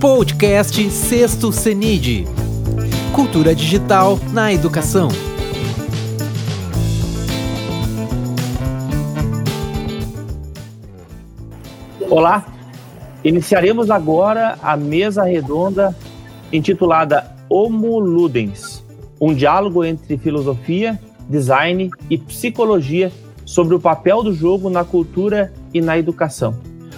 Podcast Sexto CENID Cultura Digital na Educação. Olá, iniciaremos agora a mesa redonda intitulada Homo Ludens, um diálogo entre filosofia, design e psicologia sobre o papel do jogo na cultura e na educação.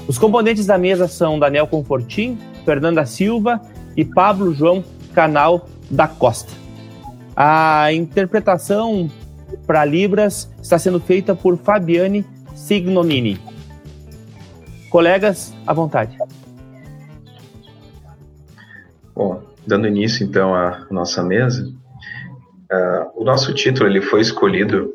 Os componentes da mesa são Daniel Confortin, Fernanda Silva e Pablo João Canal da Costa. A interpretação para Libras está sendo feita por Fabiane Signomini. Colegas, à vontade. Bom, dando início então à nossa mesa, uh, o nosso título ele foi escolhido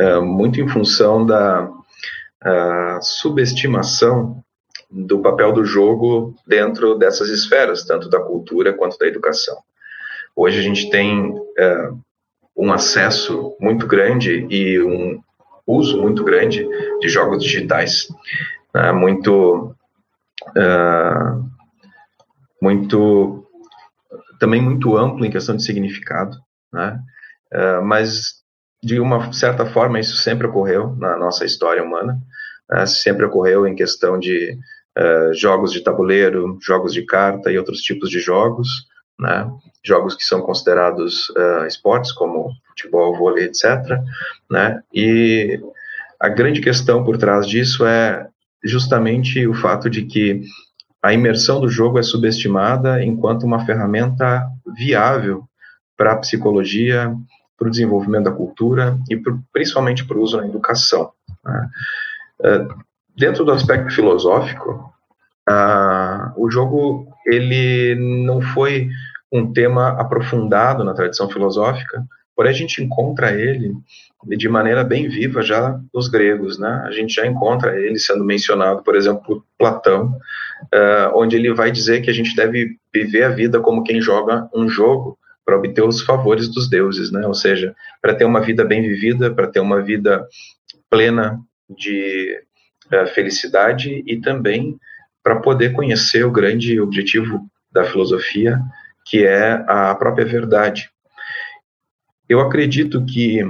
uh, muito em função da uh, subestimação do papel do jogo dentro dessas esferas, tanto da cultura quanto da educação. Hoje a gente tem uh, um acesso muito grande e um uso muito grande de jogos digitais, né? muito, uh, muito, também muito amplo em questão de significado, né? Uh, mas de uma certa forma isso sempre ocorreu na nossa história humana, né? sempre ocorreu em questão de uh, jogos de tabuleiro, jogos de carta e outros tipos de jogos, né? jogos que são considerados uh, esportes, como futebol, vôlei, etc. Né? E a grande questão por trás disso é justamente o fato de que a imersão do jogo é subestimada enquanto uma ferramenta viável para a psicologia, para o desenvolvimento da cultura e principalmente para o uso na educação. Né? Uh, dentro do aspecto filosófico, uh, o jogo ele não foi um tema aprofundado na tradição filosófica, porém a gente encontra ele de maneira bem viva já nos gregos, né? A gente já encontra ele sendo mencionado, por exemplo, por Platão, uh, onde ele vai dizer que a gente deve viver a vida como quem joga um jogo para obter os favores dos deuses, né? Ou seja, para ter uma vida bem vivida, para ter uma vida plena de felicidade e também para poder conhecer o grande objetivo da filosofia, que é a própria verdade. Eu acredito que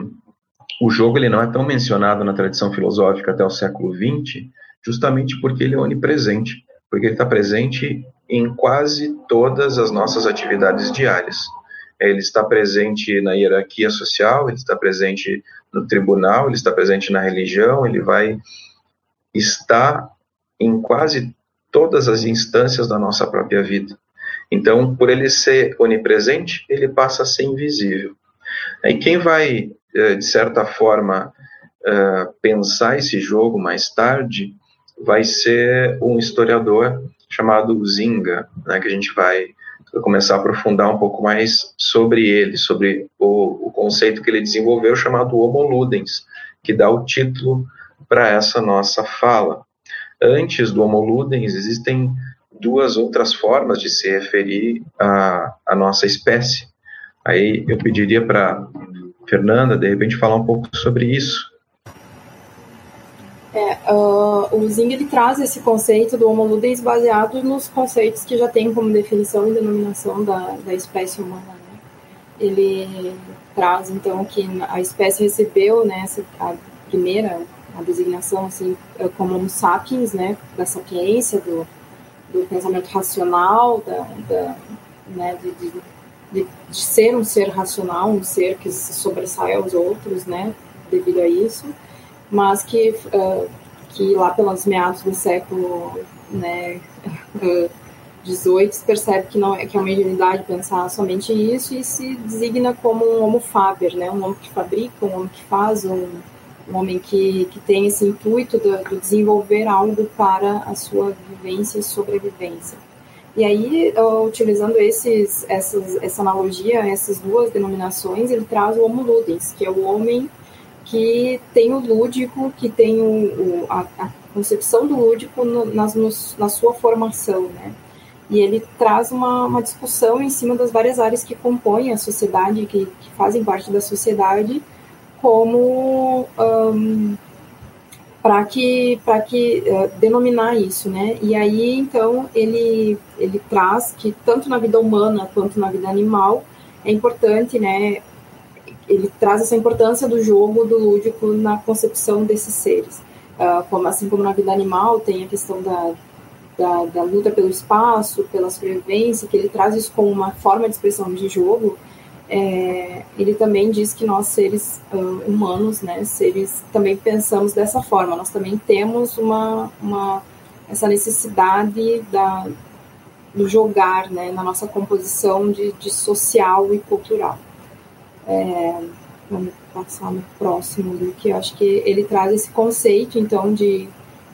o jogo ele não é tão mencionado na tradição filosófica até o século XX, justamente porque ele é onipresente, porque ele está presente em quase todas as nossas atividades diárias. Ele está presente na hierarquia social, ele está presente no tribunal, ele está presente na religião, ele vai estar em quase todas as instâncias da nossa própria vida. Então, por ele ser onipresente, ele passa a ser invisível. E quem vai, eh, de certa forma, eh, pensar esse jogo mais tarde vai ser um historiador chamado Zinga, né, que a gente vai começar a aprofundar um pouco mais sobre ele, sobre o, o conceito que ele desenvolveu chamado Homo Ludens, que dá o título para essa nossa fala. Antes do Homo Ludens existem duas outras formas de se referir à, nossa espécie. Aí eu pediria para Fernanda, de repente, falar um pouco sobre isso. É, uh, o Zing ele traz esse conceito do Homo ludens baseado nos conceitos que já tem como definição e denominação da, da espécie humana. Né? Ele traz então que a espécie recebeu né, a primeira a designação assim como Homo sapiens, né, da sapiência, do, do pensamento racional, da, da né, de, de, de, de, ser um ser racional, um ser que se sobressai aos outros, né, devido a isso, mas que, uh, que lá pelos meados do século né, uh, 18 se percebe que não é que é uma ingenuidade pensar somente isso e se designa como um homo faber, né, um homem que fabrica, um homem que faz, um um homem que, que tem esse intuito de desenvolver algo para a sua vivência e sobrevivência. E aí, utilizando esses, essas, essa analogia, essas duas denominações, ele traz o Homo Ludens, que é o homem que tem o lúdico, que tem o, o a, a, concepção do lúdico no, nas, no, na sua formação, né? E ele traz uma, uma discussão em cima das várias áreas que compõem a sociedade, que, que fazem parte da sociedade, como um, para que para que uh, denominar isso, né? E aí então ele ele traz que tanto na vida humana quanto na vida animal é importante, né? Ele traz essa importância do jogo, do lúdico na concepção desses seres, uh, como assim como na vida animal tem a questão da, da, da luta pelo espaço, pela sobrevivência, que ele traz isso como uma forma de expressão de jogo é, ele também diz que nós seres uh, humanos, né, seres também pensamos dessa forma. Nós também temos uma, uma essa necessidade da, do jogar, né, na nossa composição de, de social e cultural. É, vamos passar no próximo, que eu acho que ele traz esse conceito, então, de,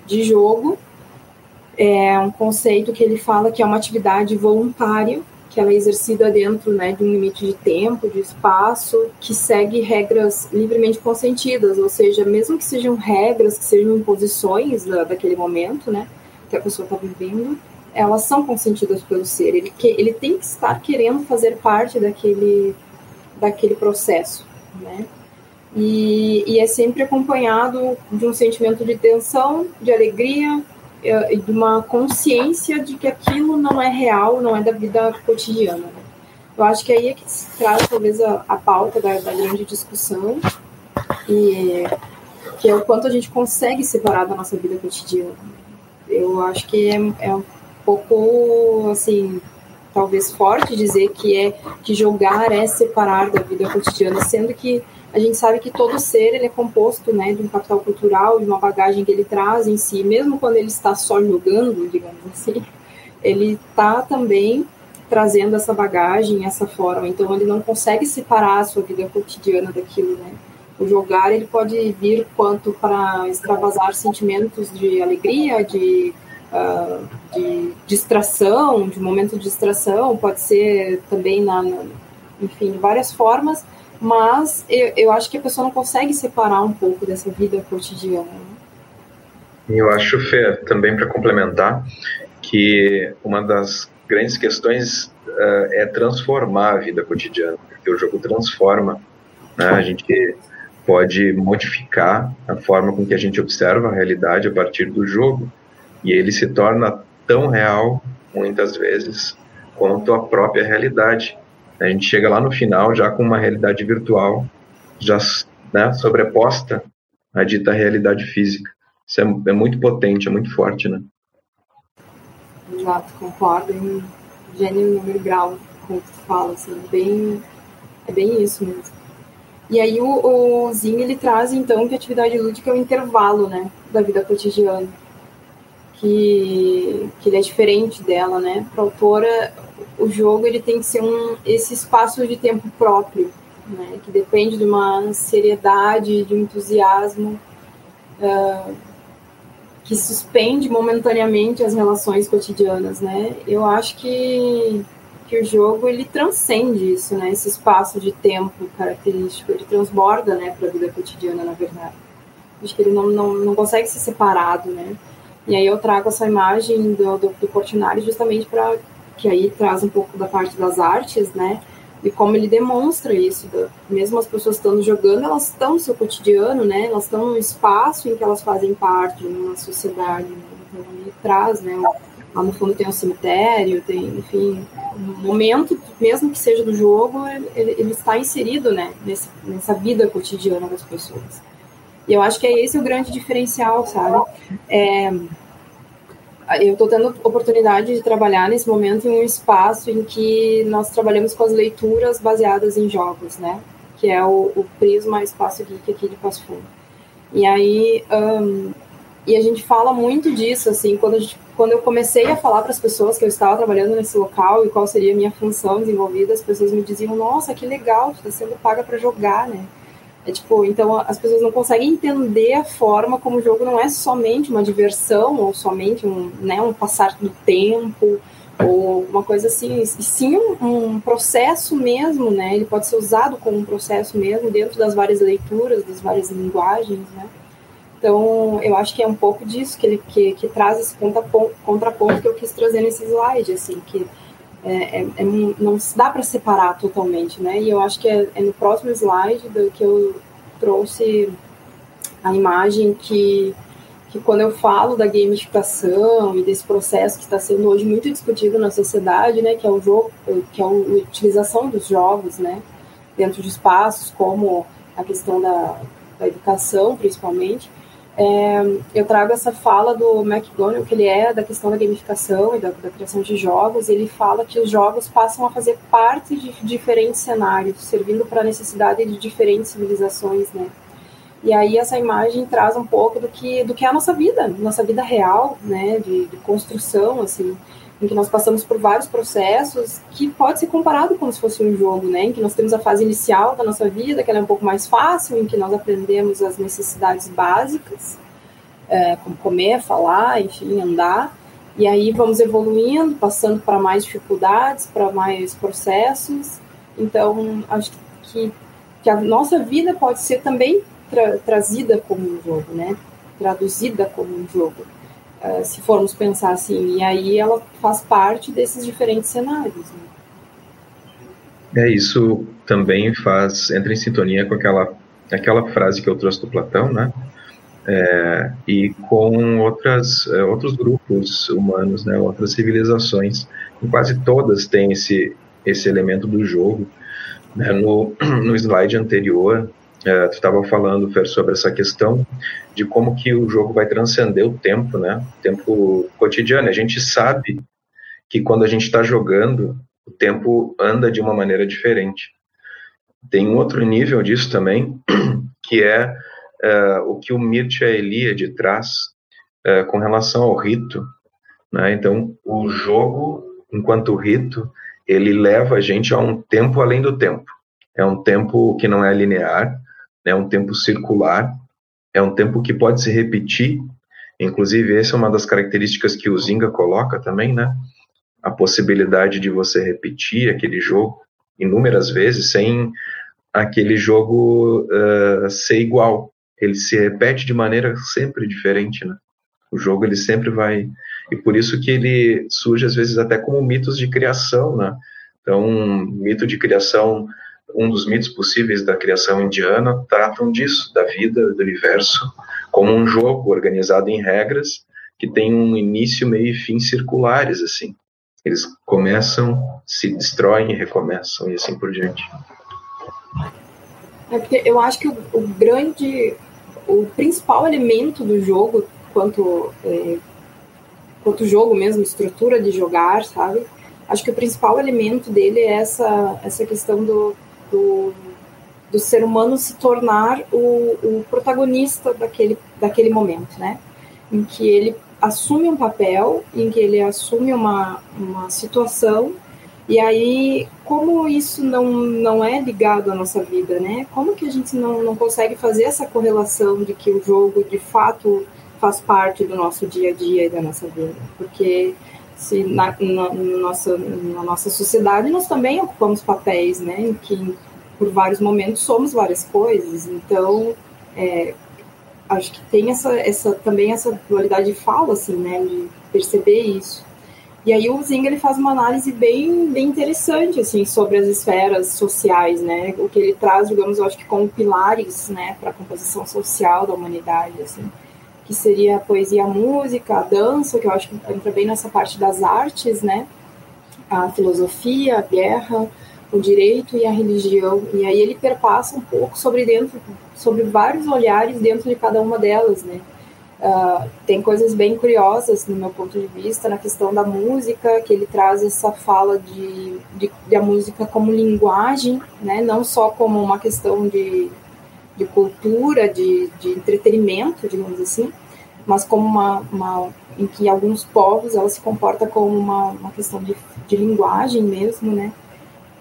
de jogo. É um conceito que ele fala que é uma atividade voluntária que ela é exercida dentro né, de um limite de tempo, de espaço, que segue regras livremente consentidas, ou seja, mesmo que sejam regras, que sejam imposições da, daquele momento, né, que a pessoa está vivendo, elas são consentidas pelo ser. Ele, que, ele tem que estar querendo fazer parte daquele, daquele processo, né? E, e é sempre acompanhado de um sentimento de tensão, de alegria, e de uma consciência de que aquilo não é real, não é da vida cotidiana. Né? Eu acho que aí é que se traz talvez a, a pauta da, da, grande discussão e que é o quanto a gente consegue separar da nossa vida cotidiana. Eu acho que é, é um pouco assim talvez forte dizer que é que jogar é separar da vida cotidiana, sendo que a gente sabe que todo ser ele é composto né, de um capital cultural, de uma bagagem que ele traz em si, mesmo quando ele está só jogando, digamos assim, ele está também trazendo essa bagagem, essa forma, então ele não consegue separar a sua vida cotidiana daquilo, né? O jogar ele pode vir quanto para extravasar sentimentos de alegria, de, uh, de distração, de momento de distração, pode ser também na, na enfim, várias formas, mas eu, eu acho que a pessoa não consegue separar um pouco dessa vida cotidiana. Né? Eu acho, Fê, também para complementar, que uma das grandes questões uh, é transformar a vida cotidiana, porque o jogo transforma, né? a gente pode modificar a forma com que a gente observa a realidade a partir do jogo, e ele se torna tão real, muitas vezes, quanto a própria realidade. A gente chega lá no final já com uma realidade virtual já né, sobreposta à dita realidade física. Isso é, é muito potente, é muito forte, né? Exato, concordo em gênero, número grau, como tu fala, assim, bem, é bem isso mesmo. E aí o, o ele traz, então, que a atividade lúdica é o intervalo, né, da vida cotidiana. Que, que ele é diferente dela, né? Para a autora, o jogo ele tem que ser um, esse espaço de tempo próprio, né, que depende de uma seriedade, de um entusiasmo uh, que suspende momentaneamente as relações cotidianas, né? Eu acho que, que o jogo ele transcende isso, né? Esse espaço de tempo característico, ele transborda, né, para a vida cotidiana, na verdade. Acho que ele não, não, não consegue ser separado, né? E aí eu trago essa imagem do, do, do Portinari justamente para que aí traz um pouco da parte das artes, né? E como ele demonstra isso, mesmo as pessoas estando jogando, elas estão no seu cotidiano, né? Elas estão num espaço em que elas fazem parte, numa sociedade. Né? Então ele traz, né? Lá no fundo tem um cemitério, tem, enfim, um momento, mesmo que seja do jogo, ele, ele está inserido, né? Nesse, nessa vida cotidiana das pessoas. E eu acho que é esse o grande diferencial, sabe? É, eu estou tendo oportunidade de trabalhar nesse momento em um espaço em que nós trabalhamos com as leituras baseadas em jogos, né? Que é o, o Prisma Espaço Geek aqui de Passo Fundo. E aí, um, e a gente fala muito disso, assim, quando, gente, quando eu comecei a falar para as pessoas que eu estava trabalhando nesse local e qual seria a minha função desenvolvida, as pessoas me diziam, nossa, que legal, está sendo paga para jogar, né? É tipo, então as pessoas não conseguem entender a forma como o jogo não é somente uma diversão ou somente um, né, um passar do tempo ou uma coisa assim, e sim um, um, processo mesmo, né? Ele pode ser usado como um processo mesmo dentro das várias leituras, das várias linguagens, né? Então, eu acho que é um pouco disso que ele que, que traz esse contraponto, contraponto que eu quis trazer nesse slide, assim, que é, é, é, não se dá para separar totalmente, né? E eu acho que é, é, no próximo slide do que eu trouxe a imagem que que quando eu falo da gamificação e desse processo que está sendo hoje muito discutido na sociedade, né, que é o jogo, que é a utilização dos jogos, né, dentro de espaços como a questão da, da educação, principalmente, é, eu trago essa fala do McGonigal, que ele é da questão da gamificação e da, da, criação de jogos. Ele fala que os jogos passam a fazer parte de diferentes cenários, servindo para a necessidade de diferentes civilizações, né? E aí essa imagem traz um pouco do que do que é a nossa vida, nossa vida real, né, de, de construção, assim, em que nós passamos por vários processos que pode ser comparado como se fosse um jogo, né, em que nós temos a fase inicial da nossa vida, que ela é um pouco mais fácil, em que nós aprendemos as necessidades básicas, é, como comer, falar, enfim, andar, e aí vamos evoluindo, passando para mais dificuldades, para mais processos. Então, acho que, que a nossa vida pode ser também tra trazida como um jogo, né? Traduzida como um jogo, uh, se formos pensar assim. E aí ela faz parte desses diferentes cenários. Né? É isso também faz entra em sintonia com aquela aquela frase que eu trouxe do Platão, né? É, e com outras é, outros grupos humanos, né? Outras civilizações. Quase todas têm esse esse elemento do jogo. Né? No, no slide anterior é, tu estava falando, Fer, sobre essa questão de como que o jogo vai transcender o tempo, né? O tempo cotidiano. A gente sabe que quando a gente está jogando, o tempo anda de uma maneira diferente. Tem um outro nível disso também, que é, é o que o Mircea Eliade traz é, com relação ao rito. Né? Então, o jogo, enquanto rito, ele leva a gente a um tempo além do tempo. É um tempo que não é linear, é um tempo circular, é um tempo que pode se repetir, inclusive essa é uma das características que o Zinga coloca também, né? A possibilidade de você repetir aquele jogo inúmeras vezes sem aquele jogo uh, ser igual. Ele se repete de maneira sempre diferente, né? O jogo ele sempre vai e por isso que ele surge às vezes até como mitos de criação, né? Então, um mito de criação um dos mitos possíveis da criação indiana tratam disso, da vida, do universo, como um jogo organizado em regras que tem um início, meio e fim circulares, assim. Eles começam, se destroem e recomeçam, e assim por diante. É porque eu acho que o, o grande, o principal elemento do jogo, quanto, é, quanto jogo mesmo, estrutura de jogar, sabe? Acho que o principal elemento dele é essa, essa questão do, do, do ser humano se tornar o, o protagonista daquele, daquele momento, né? Em que ele assume um papel, em que ele assume uma, uma situação, e aí, como isso não, não é ligado à nossa vida, né? Como que a gente não, não consegue fazer essa correlação de que o jogo, de fato, faz parte do nosso dia a dia e da nossa vida? Porque se na, na, nossa, na nossa sociedade nós também ocupamos papéis, né, em que por vários momentos somos várias coisas, então é, acho que tem essa, essa também essa dualidade de fala, assim, né, de perceber isso. E aí o Zing ele faz uma análise bem, bem interessante assim sobre as esferas sociais, né? O que ele traz, digamos, eu acho que como pilares, né, para a composição social da humanidade, assim que seria a poesia, a música, a dança, que eu acho que entra bem nessa parte das artes, né? A filosofia, a guerra, o direito e a religião. E aí ele perpassa um pouco sobre dentro, sobre vários olhares dentro de cada uma delas, né? Uh, tem coisas bem curiosas no meu ponto de vista na questão da música, que ele traz essa fala de, de, de a música como linguagem, né? Não só como uma questão de de cultura, de, de entretenimento, digamos assim, mas como uma, uma, em que alguns povos ela se comporta como uma, uma questão de, de linguagem mesmo, né?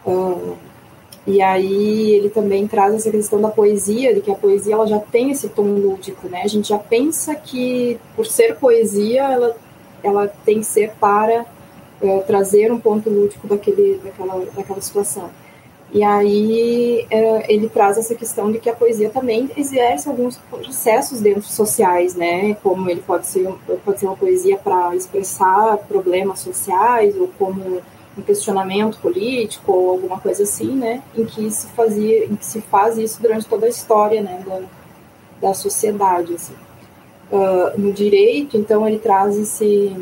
Uh, e aí ele também traz essa questão da poesia, de que a poesia ela já tem esse tom lúdico, né? A gente já pensa que por ser poesia ela, ela tem que ser para uh, trazer um ponto lúdico daquele, daquela, daquela situação. E aí é, ele traz essa questão de que a poesia também exerce alguns processos dentro sociais, né? Como ele pode ser, pode ser uma poesia para expressar problemas sociais ou como um questionamento político ou alguma coisa assim, né? Em que se fazia, em que se faz isso durante toda a história, né? Da, da sociedade, assim. uh, no direito, então ele traz esse,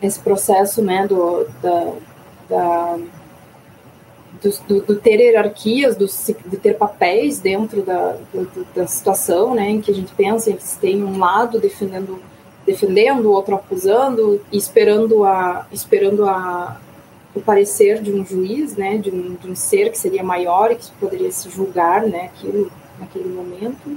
esse processo né, do, da, da do, do, ter hierarquias, do, de ter papéis dentro da, do, da situação, né, em que a gente pensa que tem um lado defendendo defendendo, outro acusando e esperando a esperando a o parecer de um juiz, né, de um, de um ser que seria maior e que poderia se julgar, né, aquilo naquele momento.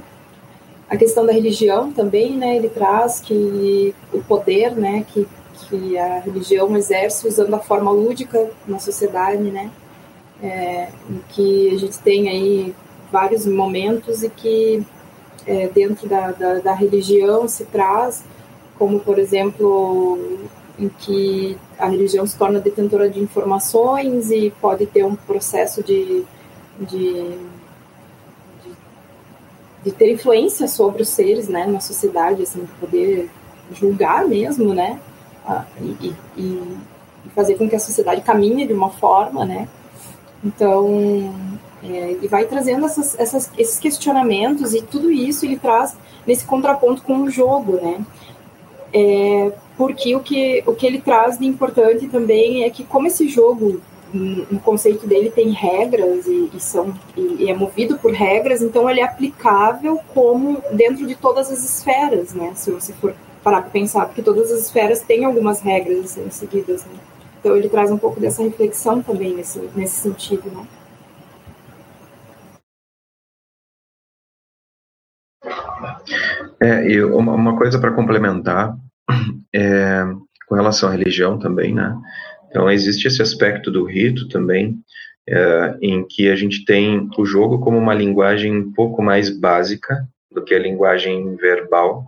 A questão da religião também, né, ele traz que o poder, né, que, que a religião exerce usando a forma lúdica na sociedade, né, é, em que a gente tem aí vários momentos e que é, dentro da, da, da religião se traz, como por exemplo em que a religião se torna detentora de informações e pode ter um processo de, de, de, ter influência sobre os seres né, na sociedade, assim, poder julgar mesmo, né, e, e, fazer com que a sociedade caminhe de uma forma, né, então, é, e vai trazendo essas, essas, esses questionamentos e tudo isso ele traz nesse contraponto com o jogo, né, é, porque o que, o que ele traz de importante também é que como esse jogo no conceito dele tem regras e, e são e, e, é movido por regras, então ele é aplicável como dentro de todas as esferas, né? Se você for parar para pensar, porque todas as esferas têm algumas regras a seguidas, né? Então ele traz um pouco dessa reflexão também nesse, nesse sentido, né? É, e uma, coisa para complementar é, com relação à religião também, né? Então existe esse aspecto do rito também, é, em que a gente tem o jogo como uma linguagem um pouco mais básica do que a linguagem verbal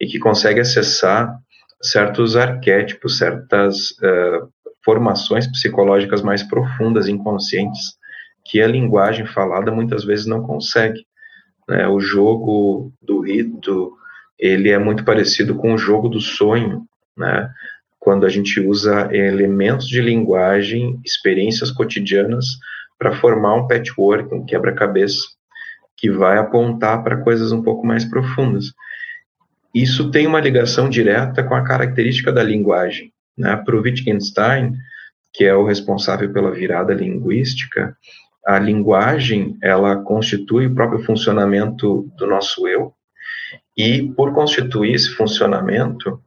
e que consegue acessar certos arquétipos, certas uh, formações psicológicas mais profundas, inconscientes, que a linguagem falada muitas vezes não consegue. Né? O jogo do rito ele é muito parecido com o jogo do sonho, né? Quando a gente usa elementos de linguagem, experiências cotidianas para formar um patchwork, um quebra-cabeça que vai apontar para coisas um pouco mais profundas. Isso tem uma ligação direta com a característica da linguagem. Né? Para o Wittgenstein, que é o responsável pela virada linguística, a linguagem ela constitui o próprio funcionamento do nosso eu, e, por constituir esse funcionamento,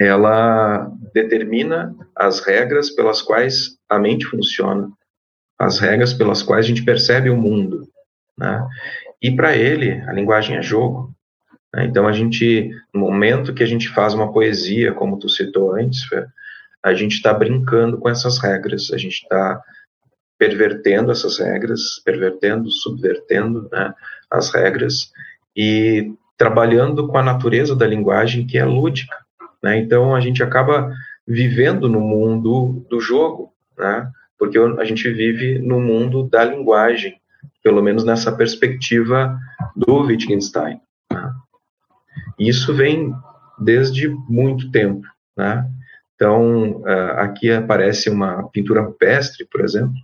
ela determina as regras pelas quais a mente funciona, as regras pelas quais a gente percebe o mundo. Né? E para ele, a linguagem é jogo. Né? Então, a gente, no momento que a gente faz uma poesia, como tu citou antes, a gente está brincando com essas regras, a gente está pervertendo essas regras, pervertendo, subvertendo né, as regras e trabalhando com a natureza da linguagem que é lúdica. Né? Então a gente acaba vivendo no mundo do jogo, né? porque a gente vive no mundo da linguagem, pelo menos nessa perspectiva do Wittgenstein. Né? Isso vem desde muito tempo. Né? Então, aqui aparece uma pintura rupestre, por exemplo,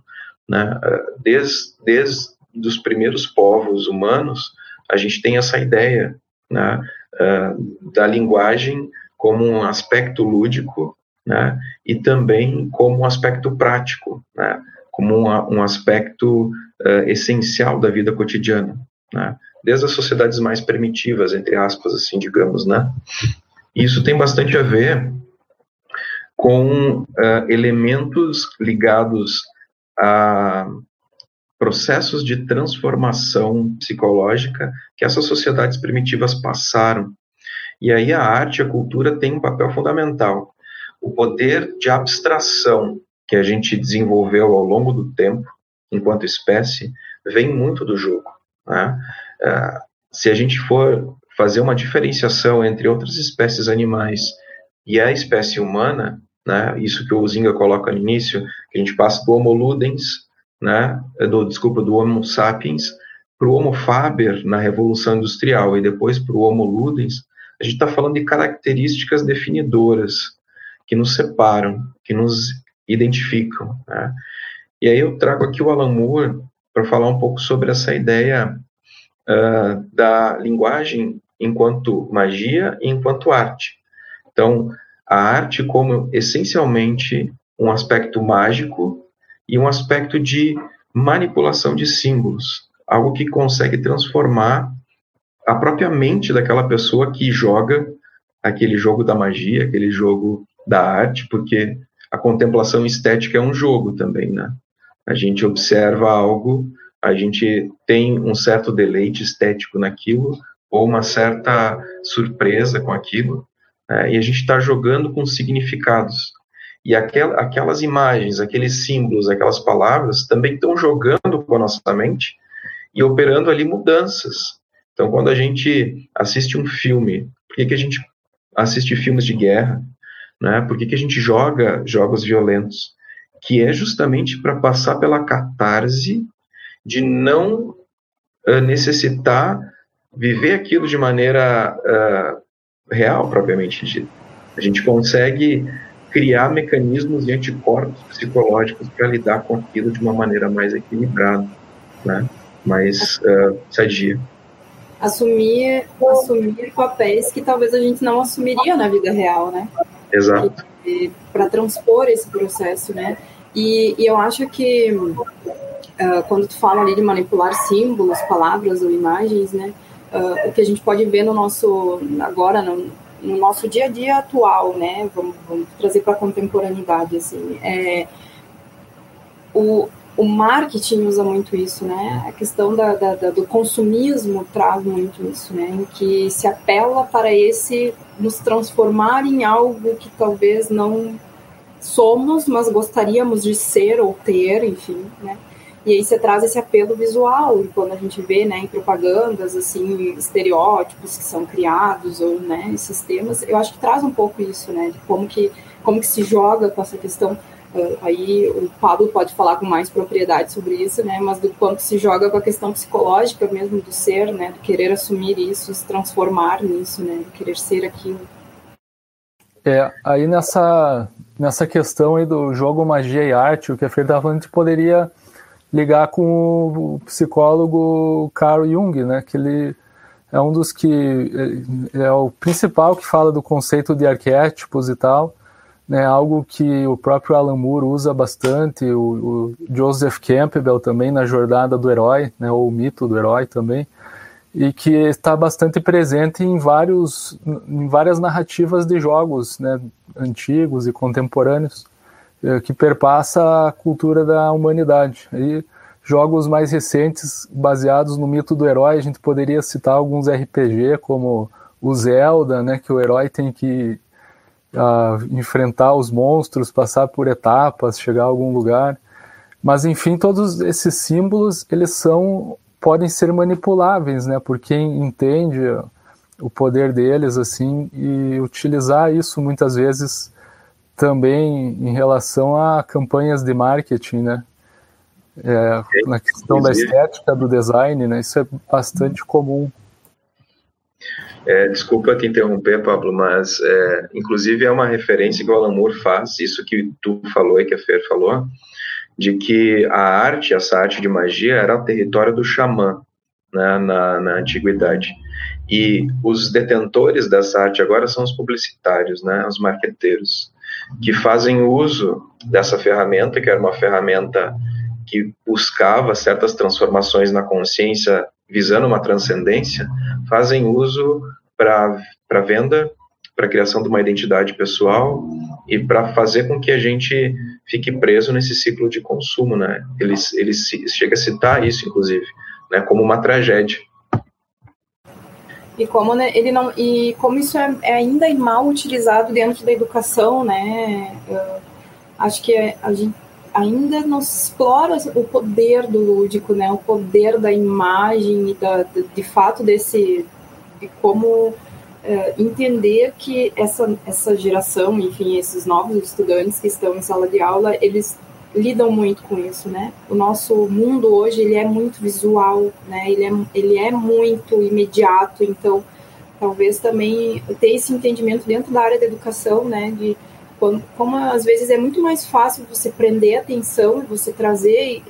né? desde, desde os primeiros povos humanos, a gente tem essa ideia né, uh, da linguagem como um aspecto lúdico né, e também como um aspecto prático, né, como um, um aspecto uh, essencial da vida cotidiana, né, desde as sociedades mais primitivas, entre aspas, assim, digamos, né. Isso tem bastante a ver com uh, elementos ligados a processos de transformação psicológica que essas sociedades primitivas passaram. E aí a arte e a cultura têm um papel fundamental. O poder de abstração que a gente desenvolveu ao longo do tempo, enquanto espécie, vem muito do jogo. Né? Uh, se a gente for fazer uma diferenciação entre outras espécies animais e a espécie humana, né, isso que o Zinga coloca no início, que a gente passa do Homo ludens né, do, desculpa, do Homo sapiens para o Homo faber na Revolução Industrial e depois para o Homo ludens, a gente está falando de características definidoras que nos separam, que nos identificam. Né? E aí eu trago aqui o Alan Moore para falar um pouco sobre essa ideia uh, da linguagem enquanto magia e enquanto arte. Então, a arte como essencialmente um aspecto mágico e um aspecto de manipulação de símbolos, algo que consegue transformar a própria mente daquela pessoa que joga aquele jogo da magia, aquele jogo da arte, porque a contemplação estética é um jogo também, né? A gente observa algo, a gente tem um certo deleite estético naquilo, ou uma certa surpresa com aquilo, né? e a gente está jogando com significados. E aquel, aquelas imagens, aqueles símbolos, aquelas palavras também estão jogando com a nossa mente e operando ali mudanças. Então, quando a gente assiste um filme, por que, que a gente assiste filmes de guerra? Né? Por que, que a gente joga jogos violentos? Que é justamente para passar pela catarse de não uh, necessitar viver aquilo de maneira uh, real, propriamente dita. A gente consegue criar mecanismos e anticorpos psicológicos para lidar com aquilo de uma maneira mais equilibrada, né? mais uh, sadia. Assumir, assumir papéis que talvez a gente não assumiria na vida real, né? Exato. Para transpor esse processo, né? E, e eu acho que uh, quando tu fala ali de manipular símbolos, palavras ou imagens, né? Uh, o que a gente pode ver no nosso agora no, no nosso dia a dia atual, né? Vamos, vamos trazer para a contemporaneidade, assim. É, o, o marketing usa muito isso, né? A questão da, da, da, do consumismo traz muito isso, né? Em que se apela para esse nos transformar em algo que talvez não somos, mas gostaríamos de ser ou ter, enfim, né? E aí você traz esse apelo visual, e quando a gente vê, né, em propagandas, assim, estereótipos que são criados, ou, né, esses temas, eu acho que traz um pouco isso, né, de como que, como que se joga com essa questão, uh, aí o Pablo pode falar com mais propriedade sobre isso, né, mas do quanto se joga com a questão psicológica mesmo do ser, né, do querer assumir isso, se transformar nisso, né, do querer ser aquilo. É, aí nessa, nessa questão aí do jogo magia e arte, o que a Fer estava falando, a gente poderia ligar com o psicólogo Carl Jung, né, que ele é um dos que é, é o principal que fala do conceito de arquétipos e tal, né, algo que o próprio Alan Moore usa bastante, o, o Joseph Campbell também na Jornada do Herói, né, ou o Mito do Herói também, e que está bastante presente em, vários, em várias narrativas de jogos né, antigos e contemporâneos. É, que perpassa a cultura da humanidade. E jogos mais recentes baseados no mito do herói, a gente poderia citar alguns RPG como o Zelda, né, que o herói tem que uh, enfrentar os monstros, passar por etapas, chegar a algum lugar. Mas enfim, todos esses símbolos eles são podem ser manipuláveis, né, por quem entende o poder deles assim e utilizar isso muitas vezes também em relação a campanhas de marketing, né? É, na questão da estética do design, né? Isso é bastante comum. É, desculpa te interromper, Pablo, mas é, inclusive é uma referência que o Alan Moore faz, isso que tu falou e que a Fer falou, de que a arte, essa arte de magia, era o território do xamã né, na, na antiguidade. E os detentores dessa arte agora são os publicitários, né, os marqueteiros que fazem uso dessa ferramenta, que era uma ferramenta que buscava certas transformações na consciência, visando uma transcendência, fazem uso para venda, para criação de uma identidade pessoal e para fazer com que a gente fique preso nesse ciclo de consumo, né? Eles, eles chega a citar isso, inclusive, né, como uma tragédia. E como né, ele não e como isso é, é ainda mal utilizado dentro da educação, né? Acho que a gente ainda não explora o poder do lúdico, né? O poder da imagem e da, de, de fato desse de como é, entender que essa essa geração, enfim, esses novos estudantes que estão em sala de aula, eles lidam muito com isso, né? O nosso mundo hoje ele é muito visual, né? Ele é, ele é muito imediato, então talvez também ter esse entendimento dentro da área da educação, né? De como, como às vezes é muito mais fácil você prender a atenção e você trazer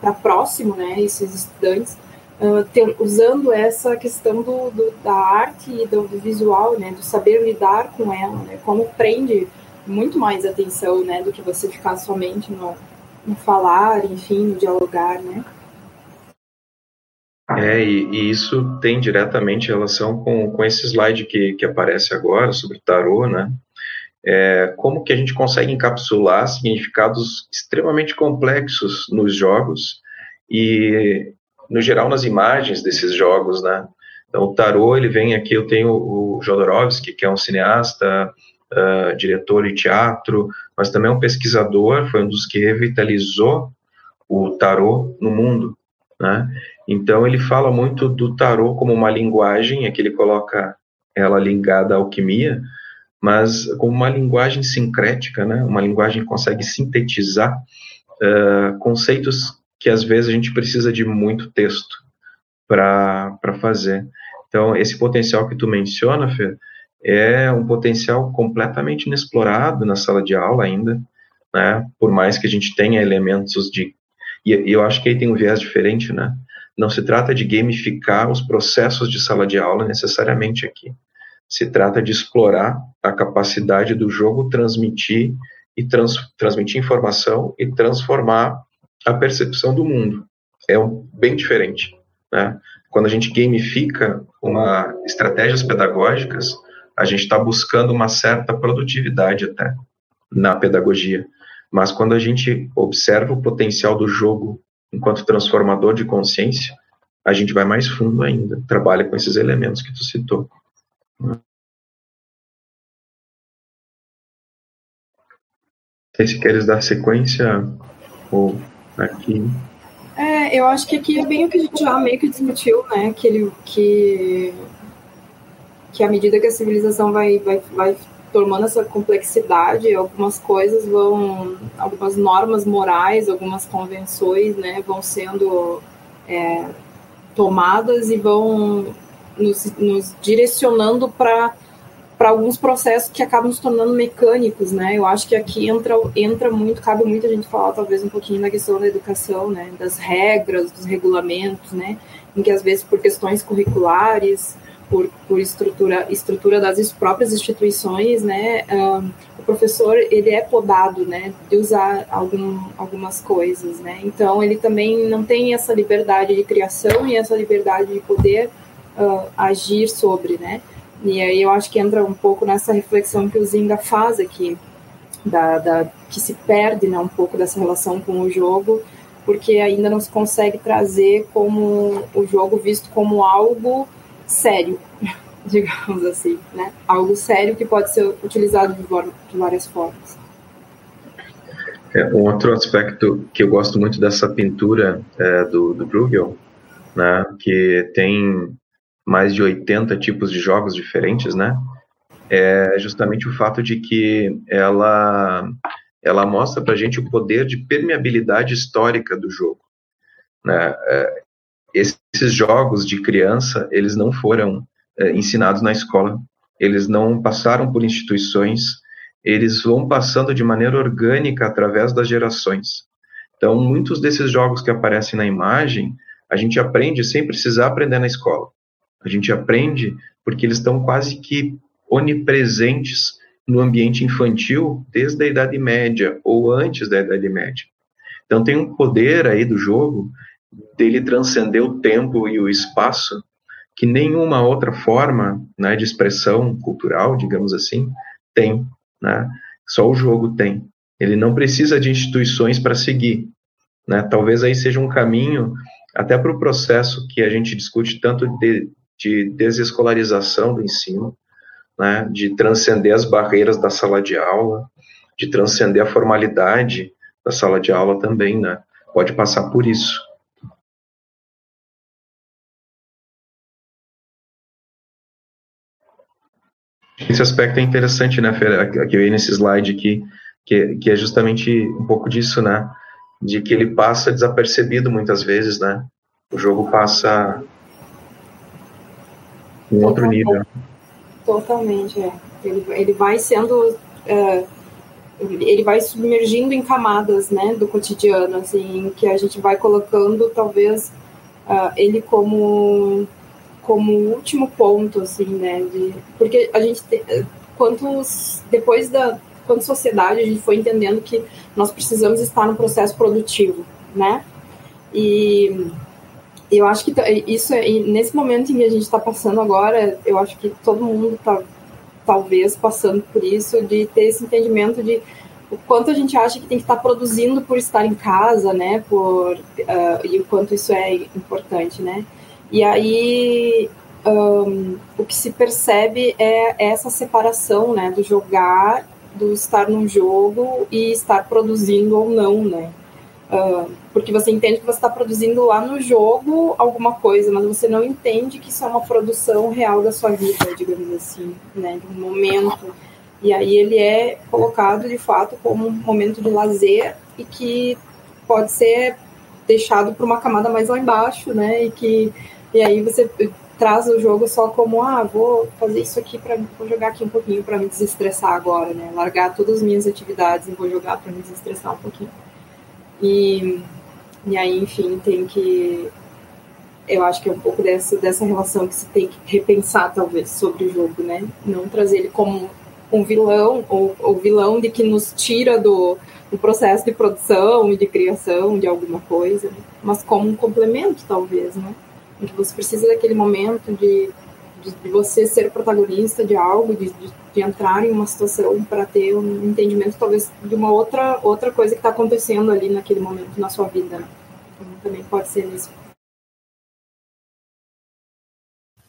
para próximo, né? Esses estudantes uh, ter, usando essa questão do, do, da arte e do, do, visual, né, do saber lidar com ela, né, como prende muito mais atenção, né, do que você ficar somente no, no falar, enfim, no dialogar, né. É, e, e, isso tem diretamente relação com, com esse slide que, que aparece agora sobre tarô, né? É, como que a gente consegue encapsular significados extremamente complexos nos jogos e, no geral, nas imagens desses jogos, né? Então, o tarô, ele vem aqui, eu tenho o Jodorowsky, que é um cineasta, uh, diretor de teatro, mas também um pesquisador, foi um dos que revitalizou o tarô no mundo, né? Então, ele fala muito do tarô como uma linguagem, aqui ele coloca ela ligada à alquimia, mas como uma linguagem sincrética, né? Uma linguagem que consegue sintetizar uh, conceitos que às vezes a gente precisa de muito texto para fazer. Então, esse potencial que tu menciona, Fer, é um potencial completamente inexplorado na sala de aula ainda, né? Por mais que a gente tenha elementos de e, eu acho que aí tem um viés diferente, né? Não se trata de gamificar os processos de sala de aula necessariamente aqui. Se trata de explorar a capacidade do jogo transmitir e trans, transmitir informação e transformar a percepção do mundo. É um, bem diferente. Né? Quando a gente gamifica uma estratégias pedagógicas, a gente está buscando uma certa produtividade até na pedagogia. Mas quando a gente observa o potencial do jogo enquanto transformador de consciência, a gente vai mais fundo ainda, trabalha com esses elementos que tu citou. Se queres dar sequência ou aqui. É, eu acho que aqui é bem o que a gente já meio que discutiu, né? Que, ele, que, que à medida que a civilização vai, vai, vai tomando essa complexidade, algumas coisas vão, algumas normas morais, algumas convenções, né, vão sendo é, tomadas e vão nos, nos direcionando para para alguns processos que acabam se tornando mecânicos, né? Eu acho que aqui entra, entra muito, cabe muito a gente falar talvez um pouquinho da questão da educação, né? Das regras, dos regulamentos, né? Em que às vezes por questões curriculares, por, por estrutura, estrutura das próprias instituições, né? Um, o professor ele é podado, né? De usar algum, algumas coisas, né? Então ele também não tem essa liberdade de criação e essa liberdade de poder uh, agir sobre, né? E aí eu acho que entra um pouco nessa reflexão que o Zinga faz aqui, da, da, que se perde né, um pouco dessa relação com o jogo, porque ainda não se consegue trazer como o jogo visto como algo sério, digamos assim, né? Algo sério que pode ser utilizado de, várias formas. É, um outro aspecto que eu gosto muito dessa pintura é, do, do Bruegel, né, que tem mais de 80 tipos de jogos diferentes, né? É justamente o fato de que ela ela mostra para a gente o poder de permeabilidade histórica do jogo. Né? É, esses jogos de criança, eles não foram é, ensinados na escola, eles não passaram por instituições, eles vão passando de maneira orgânica através das gerações. Então, muitos desses jogos que aparecem na imagem, a gente aprende sem precisar aprender na escola. A gente aprende porque eles estão quase que onipresentes no ambiente infantil desde a Idade Média ou antes da Idade Média. Então tem um poder aí do jogo dele transcender o tempo e o espaço que nenhuma outra forma né, de expressão cultural, digamos assim, tem. Né? Só o jogo tem. Ele não precisa de instituições para seguir. Né? Talvez aí seja um caminho até para o processo que a gente discute tanto de de desescolarização do ensino, né, de transcender as barreiras da sala de aula, de transcender a formalidade da sala de aula também, né? Pode passar por isso. Esse aspecto é interessante, né, Fer? Aqui eu nesse slide aqui, que, que é justamente um pouco disso, né? De que ele passa desapercebido muitas vezes, né? O jogo passa um outro nível. Totalmente, é. Ele, ele vai sendo. É, ele vai submergindo em camadas né, do cotidiano, assim, que a gente vai colocando, talvez, uh, ele como como último ponto, assim, né? De, porque a gente tem, quantos depois da quanto sociedade a gente foi entendendo que nós precisamos estar no processo produtivo, né? E eu acho que isso é nesse momento em que a gente está passando agora, eu acho que todo mundo está talvez passando por isso de ter esse entendimento de o quanto a gente acha que tem que estar produzindo por estar em casa, né? Por uh, e o quanto isso é importante, né? E aí um, o que se percebe é essa separação, né? Do jogar, do estar num jogo e estar produzindo ou não, né? Uh, porque você entende que você está produzindo lá no jogo alguma coisa, mas você não entende que isso é uma produção real da sua vida, digamos assim, né? De um momento. E aí ele é colocado de fato como um momento de lazer e que pode ser deixado para uma camada mais lá embaixo, né? E que e aí você traz o jogo só como ah vou fazer isso aqui para vou jogar aqui um pouquinho para me desestressar agora, né? Largar todas as minhas atividades e vou jogar para me desestressar um pouquinho. E, e aí, enfim, tem que. Eu acho que é um pouco dessa, dessa relação que se tem que repensar, talvez, sobre o jogo, né? Não trazer ele como um vilão, ou, ou vilão de que nos tira do, do processo de produção e de criação de alguma coisa, mas como um complemento, talvez, né? Que você precisa daquele momento de de, de, você ser protagonista de algo, de, de, de entrar em uma situação para ter um entendimento talvez de uma outra outra coisa que está acontecendo ali naquele momento na sua vida. Né? Então, também pode ser isso.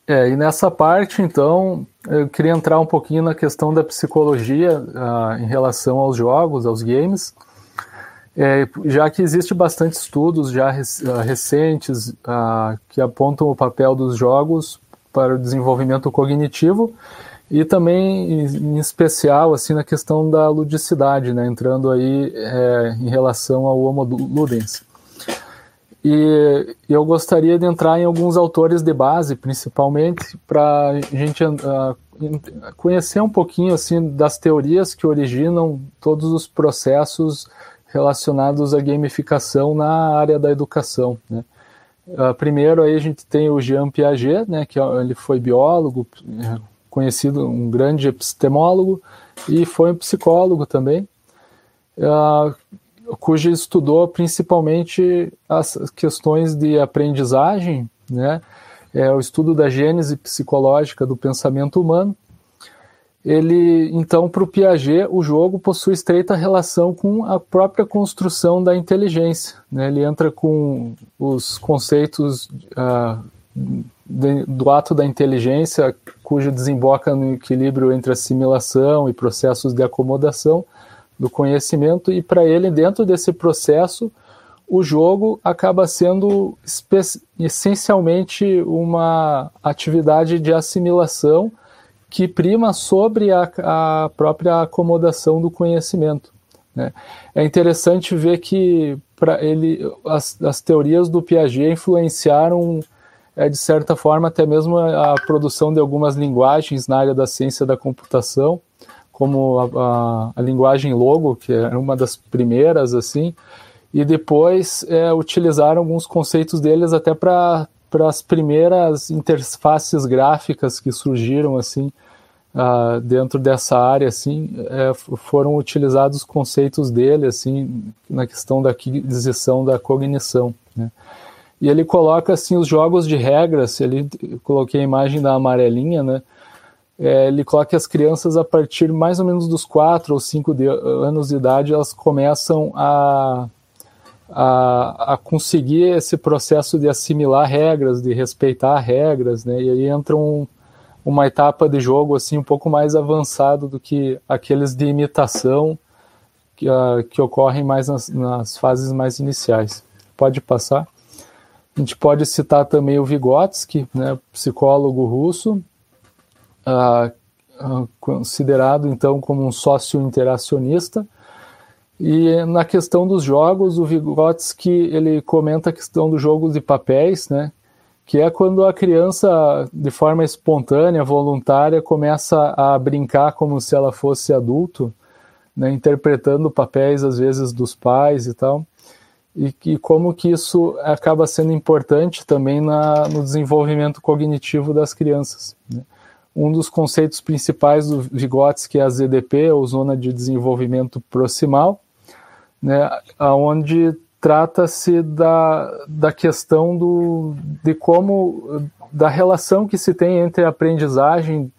É, e nessa parte, então, eu queria entrar um pouquinho na questão da psicologia uh, em relação aos jogos, aos games, é, já que existe bastante estudos já uh, recentes uh, que apontam o papel dos jogos para o desenvolvimento cognitivo e também em especial assim na questão da ludicidade, né, entrando aí é, em relação ao Homo ludens. E eu gostaria de entrar em alguns autores de base, principalmente, para a gente uh, conhecer um pouquinho assim das teorias que originam todos os processos relacionados à gamificação na área da educação. Né? Uh, primeiro aí a gente tem o Jean Piaget, né, que é, ele foi biólogo, é, conhecido, um grande epistemólogo, e foi um psicólogo também, uh, cujo estudou principalmente as questões de aprendizagem, né, é, o estudo da gênese psicológica do pensamento humano, ele então para o Piaget o jogo possui estreita relação com a própria construção da inteligência né? ele entra com os conceitos uh, de, do ato da inteligência cujo desemboca no equilíbrio entre assimilação e processos de acomodação do conhecimento e para ele dentro desse processo o jogo acaba sendo essencialmente uma atividade de assimilação que prima sobre a, a própria acomodação do conhecimento. Né? É interessante ver que para ele as, as, teorias do Piaget influenciaram é, de certa forma até mesmo a, a, produção de algumas linguagens na área da ciência da computação, como a, a, linguagem Logo, que era uma das primeiras assim, e depois é, utilizaram alguns conceitos deles até para para as primeiras interfaces gráficas que surgiram assim uh, dentro dessa área assim é, foram utilizados conceitos dele assim na questão da aquisição da cognição né? e ele coloca assim os jogos de regras ele coloquei a imagem da amarelinha né é, ele coloca que as crianças a partir mais ou menos dos 4 ou 5 anos de idade elas começam a a, a, conseguir esse processo de assimilar regras, de respeitar regras, né? E aí entra um, uma etapa de jogo assim um pouco mais avançado do que aqueles de imitação que, uh, que ocorrem mais nas, nas, fases mais iniciais. Pode passar. A gente pode citar também o Vygotsky, né, psicólogo russo, uh, considerado então como um sócio interacionista e na questão dos jogos, o Vygotsky ele comenta a questão dos jogos de papéis, né? Que é quando a criança, de forma espontânea, voluntária, começa a brincar como se ela fosse adulto, né? interpretando papéis às vezes dos pais e tal. e, e como que isso acaba sendo importante também na, no desenvolvimento cognitivo das crianças. Né? Um dos conceitos principais do Vygotsky é a ZDP, ou Zona de Desenvolvimento Proximal, né, onde trata-se da, da questão do, de como, da relação que se tem entre a aprendizagem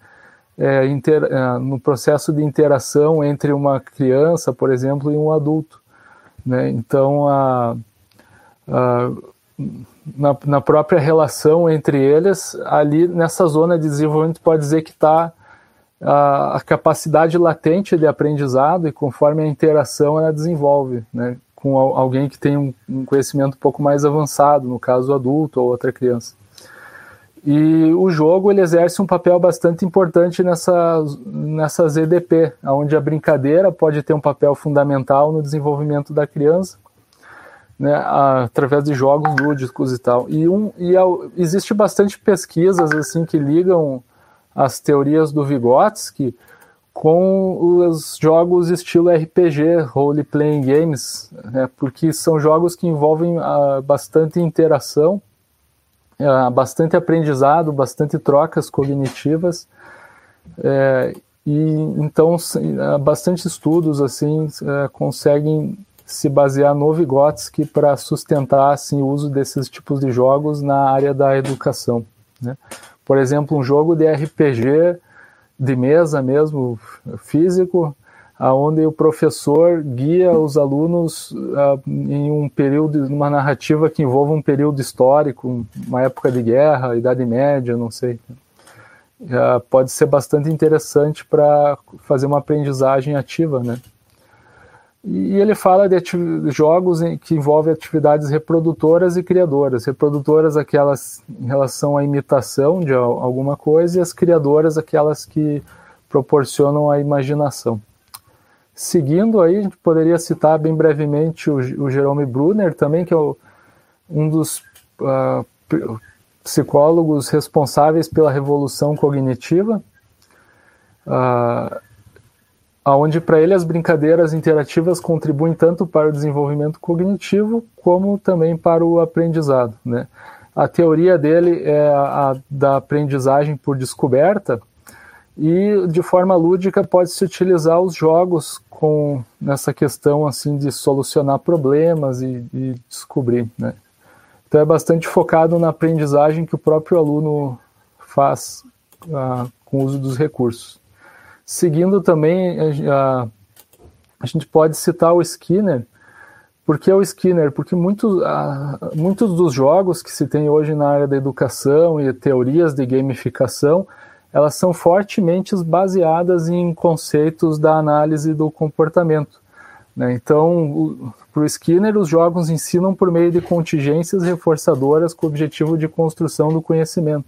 é, inter, é, no processo de interação entre uma criança, por exemplo, e um adulto. Né? Então, a, a, na, na, própria relação entre eles, ali nessa zona de desenvolvimento, pode dizer que está a, a, capacidade latente de aprendizado e conforme a interação ela desenvolve, né? com alguém que tem um, um conhecimento um pouco mais avançado, no caso adulto ou outra criança. E o jogo ele exerce um papel bastante importante nessa, nessa ZDP, onde a brincadeira pode ter um papel fundamental no desenvolvimento da criança, né, através de jogos lúdicos e tal. E, um, e existe bastante pesquisas assim que ligam as teorias do Vygotsky com os jogos estilo RPG, role playing games, né, porque são jogos que envolvem uh, bastante interação é, bastante aprendizado, bastante trocas cognitivas, é, e então é, bastante estudos assim conseguem se basear no Vygotsky para sustentar assim, o uso desses tipos de jogos na área da educação. Né? Por exemplo, um jogo de RPG de mesa mesmo, físico, aonde o professor guia os alunos uh, em um período, numa narrativa que envolva um período histórico, uma época de guerra, Idade Média, não sei. Uh, pode ser bastante interessante para fazer uma aprendizagem ativa, né? E ele fala de jogos em, que envolvem atividades reprodutoras e criadoras. Reprodutoras, aquelas em relação à imitação de alguma coisa, e as criadoras, aquelas que proporcionam a imaginação. Seguindo aí, a gente poderia citar bem brevemente o, o Jerome Brunner também, que é o, um dos uh, psicólogos responsáveis pela revolução cognitiva, uh, onde para ele as brincadeiras interativas contribuem tanto para o desenvolvimento cognitivo como também para o aprendizado. Né? A teoria dele é a, da aprendizagem por descoberta, e de forma lúdica pode-se utilizar os jogos com nessa questão assim de solucionar problemas e, e descobrir, né? Então é bastante focado na aprendizagem que o próprio aluno faz uh, com o uso dos recursos. Seguindo também, uh, a gente pode citar o Skinner. Por que o Skinner? Porque muitos, uh, muitos dos jogos que se tem hoje na área da educação e teorias de gamificação elas são fortemente baseadas em conceitos da análise do comportamento. Né? Então, para o Skinner, os jogos ensinam por meio de contingências reforçadoras com o objetivo de construção do conhecimento.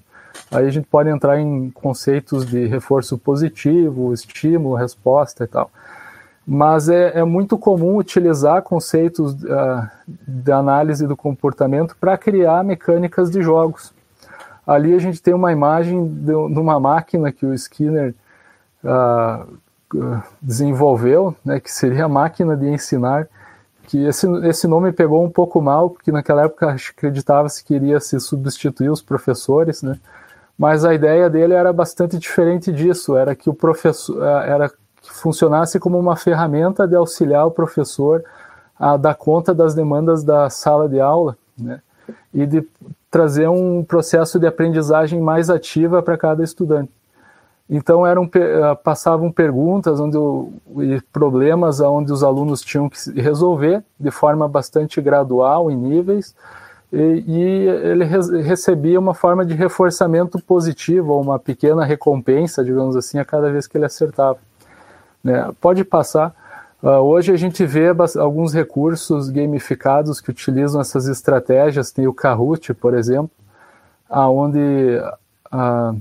Aí a gente pode entrar em conceitos de reforço positivo, estímulo, resposta e tal. Mas é, é muito comum utilizar conceitos uh, de análise do comportamento para criar mecânicas de jogos. Ali a gente tem uma imagem de, uma máquina que o Skinner uh, desenvolveu, né, que seria a máquina de ensinar, que esse, esse nome pegou um pouco mal, porque naquela época acreditava-se que iria se substituir os professores, né, mas a ideia dele era bastante diferente disso, era que o professor era que funcionasse como uma ferramenta de auxiliar o professor a dar conta das demandas da sala de aula, né? E de trazer um processo de aprendizagem mais ativa para cada estudante. Então eram eh, passavam perguntas onde e problemas onde os alunos tinham que resolver de forma bastante gradual em níveis e, ele recebia uma forma de reforçamento positivo ou uma pequena recompensa, digamos assim, a cada vez que ele acertava. Né? Pode passar. Uh, hoje a gente vê alguns recursos gamificados que utilizam essas estratégias, tem o Kahoot, por exemplo, aonde uh,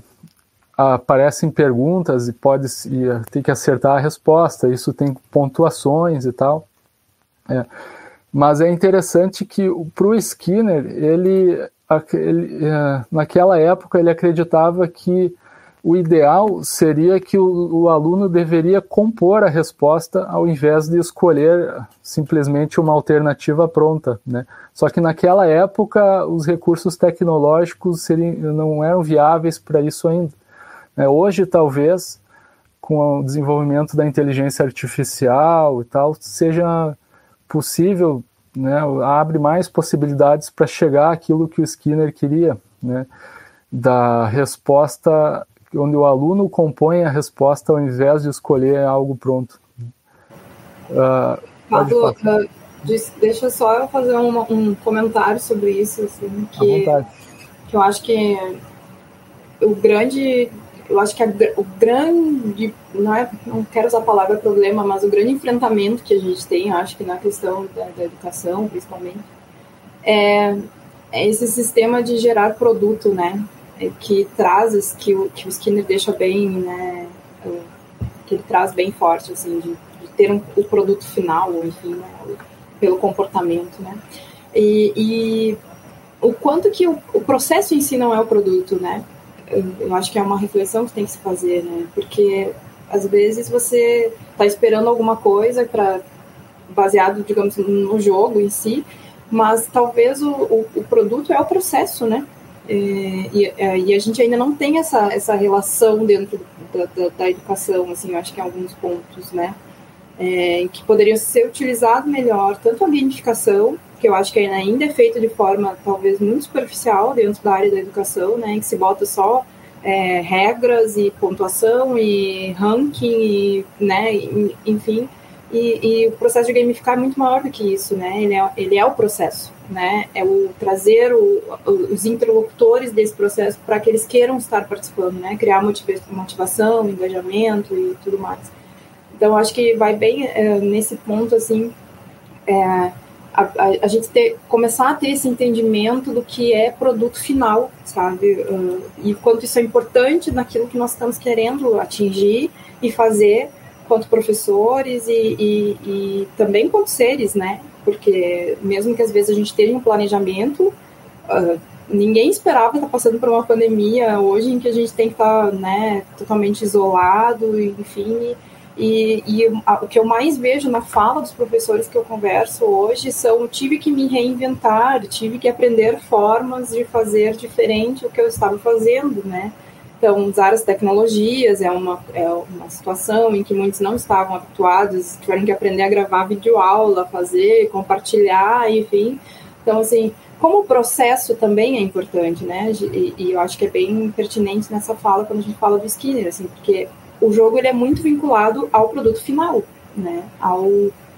aparecem perguntas e pode e tem que acertar a resposta. Isso tem pontuações e tal. É. Mas é interessante que para o Skinner ele, ele, é, naquela época ele acreditava que o ideal seria que o, o, aluno deveria compor a resposta ao invés de escolher simplesmente uma alternativa pronta, né? Só que naquela época os recursos tecnológicos seriam, não eram viáveis para isso ainda. Né? Hoje, talvez, com o desenvolvimento da inteligência artificial e tal, seja possível, né? abre mais possibilidades para chegar àquilo que o Skinner queria, né? da resposta onde o aluno compõe a resposta ao invés de escolher algo pronto. Uh, Pablo, uh, deixa só eu fazer um, um comentário sobre isso, assim, que, que eu acho que o grande, eu acho que a, o grande, não é, não quero usar a palavra problema, mas o grande enfrentamento que a gente tem, acho que na questão da, da educação, principalmente, é, é esse sistema de gerar produto, né? que traz, que o, que o Skinner deixa bem, né, que ele traz bem forte, assim, de, de ter um, o produto final, enfim, né, pelo comportamento, né, e, e, o quanto que o, o, processo em si não é o produto, né, eu, acho que é uma reflexão que tem que se fazer, né, porque às vezes você está esperando alguma coisa para baseado, digamos, no jogo em si, mas talvez o, o, o produto é o processo, né? É, e, é, e, a gente ainda não tem essa, essa relação dentro da, da, da educação, assim, eu acho que em alguns pontos, né? É, que poderiam ser utilizado melhor, tanto a gamificação, que eu acho que ainda é feita de forma talvez muito superficial dentro da área da educação, né? Que se bota só é, regras e pontuação e ranking, e, né? E, enfim, e, e, o processo de gamificar é muito maior do que isso, né? Ele é, ele é o processo, né? É o trazer o, os interlocutores desse processo para que eles queiram estar participando, né? Criar motivação, engajamento e tudo mais. Então, acho que vai bem é, nesse ponto, assim, é, a, a, a, gente ter, começar a ter esse entendimento do que é produto final, sabe? Uh, e quanto isso é importante naquilo que nós estamos querendo atingir e fazer quanto professores e, e, e também quanto seres, né? Porque mesmo que às vezes a gente tenha um planejamento, uh, ninguém esperava estar passando por uma pandemia hoje em que a gente tem que estar né, totalmente isolado, enfim. E, e o que eu mais vejo na fala dos professores que eu converso hoje são: tive que me reinventar, tive que aprender formas de fazer diferente o que eu estava fazendo, né? Então, usar as tecnologias é uma, é uma situação em que muitos não estavam habituados, tiveram que aprender a gravar videoaula, fazer, compartilhar, enfim. Então, assim, como o processo também é importante, né? E, e, eu acho que é bem pertinente nessa fala quando a gente fala do Skinner, assim, porque o jogo ele é muito vinculado ao produto final, né? Ao,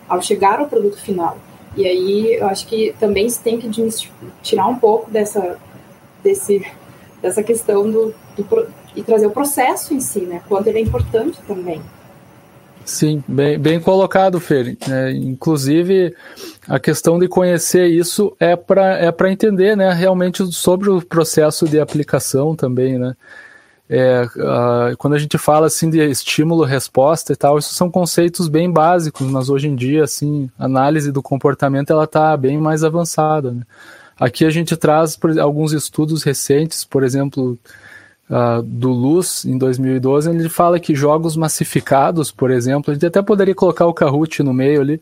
ao chegar ao produto final. E aí eu acho que também se tem que tirar um pouco dessa, desse dessa questão do, do, e trazer o processo em si, né? Quanto ele é importante também. Sim, bem, bem colocado, Fer. É, inclusive, a questão de conhecer isso é para é entender né, realmente sobre o processo de aplicação também, né? É, uh, quando a gente fala assim de estímulo-resposta e tal, isso são conceitos bem básicos, mas hoje em dia, assim, análise do comportamento ela está bem mais avançada. Né? Aqui a gente traz por, alguns estudos recentes, por exemplo, uh, do Luz, em 2012, ele fala que jogos massificados, por exemplo, a gente até poderia colocar o Kahoot no meio ali,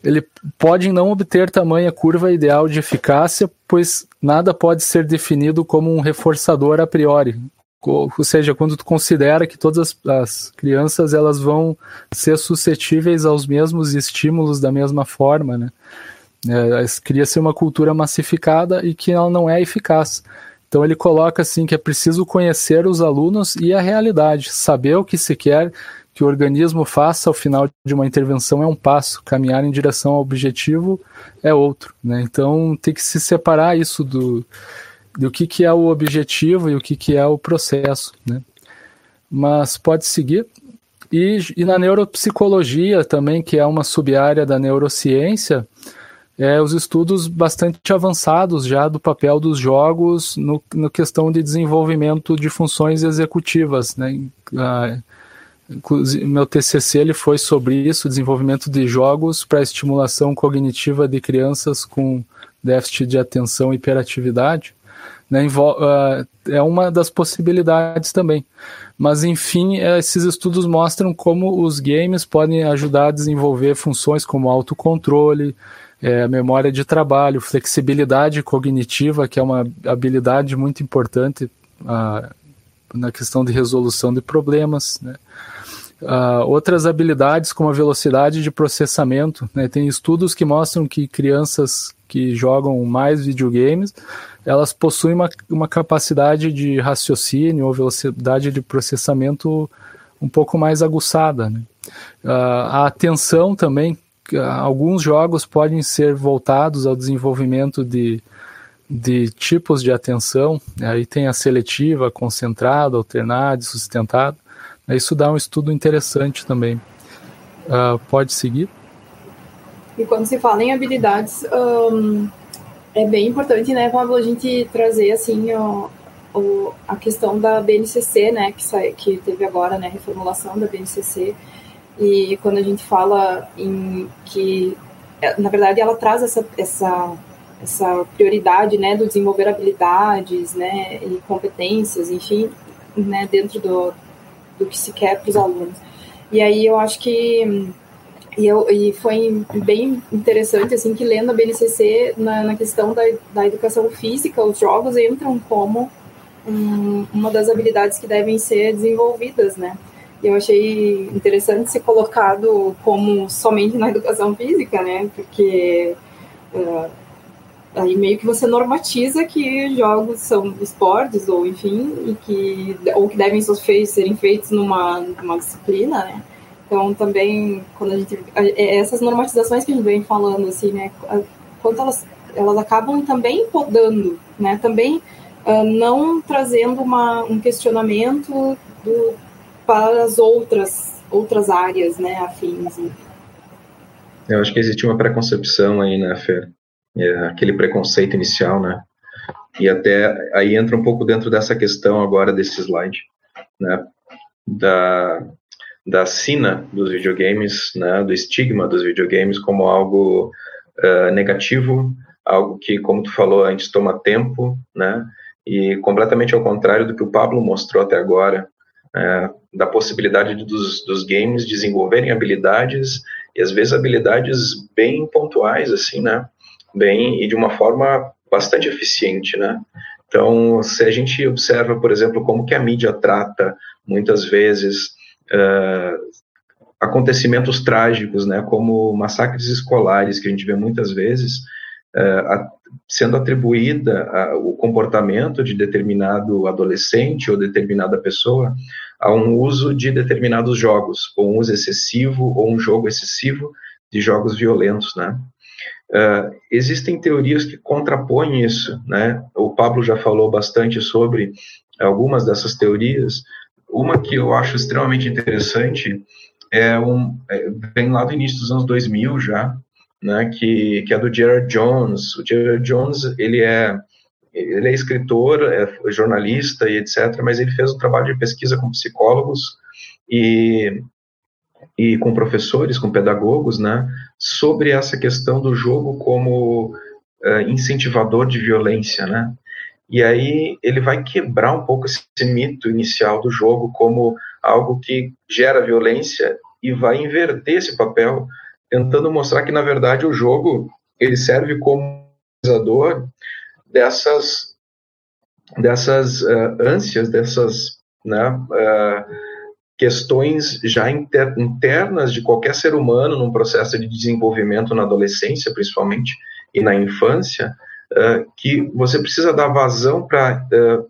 ele pode não obter tamanha curva ideal de eficácia, pois nada pode ser definido como um reforçador a priori. Ou seja, quando tu considera que todas as, as crianças elas vão ser suscetíveis aos mesmos estímulos da mesma forma, né? É, Cria-se uma cultura massificada e que ela não é eficaz. Então ele coloca assim que é preciso conhecer os alunos e a realidade, saber o que se quer que o organismo faça ao final de uma intervenção é um passo, caminhar em direção ao objetivo é outro. Né? Então tem que se separar isso do, do que, que é o objetivo e o que, que é o processo. Né? Mas pode seguir. E, e na neuropsicologia também, que é uma sub-área da neurociência, é, os estudos bastante avançados já do papel dos jogos no, no questão de desenvolvimento de funções executivas. Né? Inclusive, meu TCC ele foi sobre isso, desenvolvimento de jogos para estimulação cognitiva de crianças com déficit de atenção e hiperatividade. Né, uh, é uma das possibilidades também. Mas, enfim, esses estudos mostram como os games podem ajudar a desenvolver funções como autocontrole, é, memória de trabalho, flexibilidade cognitiva, que é uma habilidade muito importante uh, na questão de resolução de problemas. Né? Uh, outras habilidades, como a velocidade de processamento, né? tem estudos que mostram que crianças que jogam mais videogames, elas possuem uma, uma capacidade de raciocínio ou velocidade de processamento um pouco mais aguçada. Né? Uh, a atenção também, alguns jogos podem ser voltados ao desenvolvimento de, de tipos de atenção, aí tem a seletiva, concentrada, alternada, sustentada. Isso dá um estudo interessante também. Uh, pode seguir? E quando se fala em habilidades, um, é bem importante, né, Pablo, a gente trazer, assim, o, o, a questão da BNCC, né, que, sai, que teve agora, né, reformulação da BNCC, e quando a gente fala em que, é, na verdade, ela traz essa, essa, essa prioridade, né, do desenvolver habilidades, né, e competências, enfim, né, dentro do, do que se quer para os alunos. E aí eu acho que e, eu, e foi bem interessante, assim, que lendo a BNCC, na, na questão da, da educação física, os jogos entram como um, uma das habilidades que devem ser desenvolvidas, né? Eu achei interessante ser colocado como somente na educação física, né? Porque uh, aí meio que você normatiza que jogos são esportes, ou enfim, e que, ou que devem ser feitos, serem feitos numa, numa disciplina, né? Então, também, quando a gente. É, essas normatizações que a gente vem falando, assim, né? Quanto elas, elas acabam também podando, né? Também uh, não trazendo uma, um questionamento do, para as outras, outras áreas, né? Afins. Eu acho que existe uma preconcepção aí, né, Fer? É, aquele preconceito inicial, né? E até aí entra um pouco dentro dessa questão agora desse slide, né? Da, da sina dos videogames, né, do estigma dos videogames como algo uh, negativo, algo que, como tu falou antes, toma tempo, né, e completamente ao contrário do que o Pablo mostrou até agora, é, da possibilidade dos, dos games desenvolverem habilidades, e às vezes habilidades bem pontuais, assim, né, bem, e de uma forma bastante eficiente, né, então, se a gente observa, por exemplo, como que a mídia trata, muitas vezes, uh, acontecimentos trágicos, né, como massacres escolares, que a gente vê muitas vezes, uh, a, sendo atribuída a, o comportamento de determinado adolescente ou determinada pessoa a um uso de determinados jogos, ou um uso excessivo, ou um jogo excessivo de jogos violentos, né. Uh, existem teorias que contrapõem isso, né? O Pablo já falou bastante sobre algumas dessas teorias, uma que eu acho extremamente interessante é um é, vem lá do início dos anos 2000 já, né, que, que é do Gerard Jones. O Gerard Jones, ele é ele é escritor, é jornalista e etc, mas ele fez um trabalho de pesquisa com psicólogos e e com professores, com pedagogos, né, sobre essa questão do jogo como uh, incentivador de violência, né? E aí ele vai quebrar um pouco esse mito inicial do jogo como algo que gera violência e vai inverter esse papel, tentando mostrar que na verdade o jogo ele serve como catalisador dessas dessas uh, ânsias, dessas né, uh, questões já inter, internas de qualquer ser humano num processo de desenvolvimento na adolescência, principalmente, e na infância, que você precisa dar vazão para uh,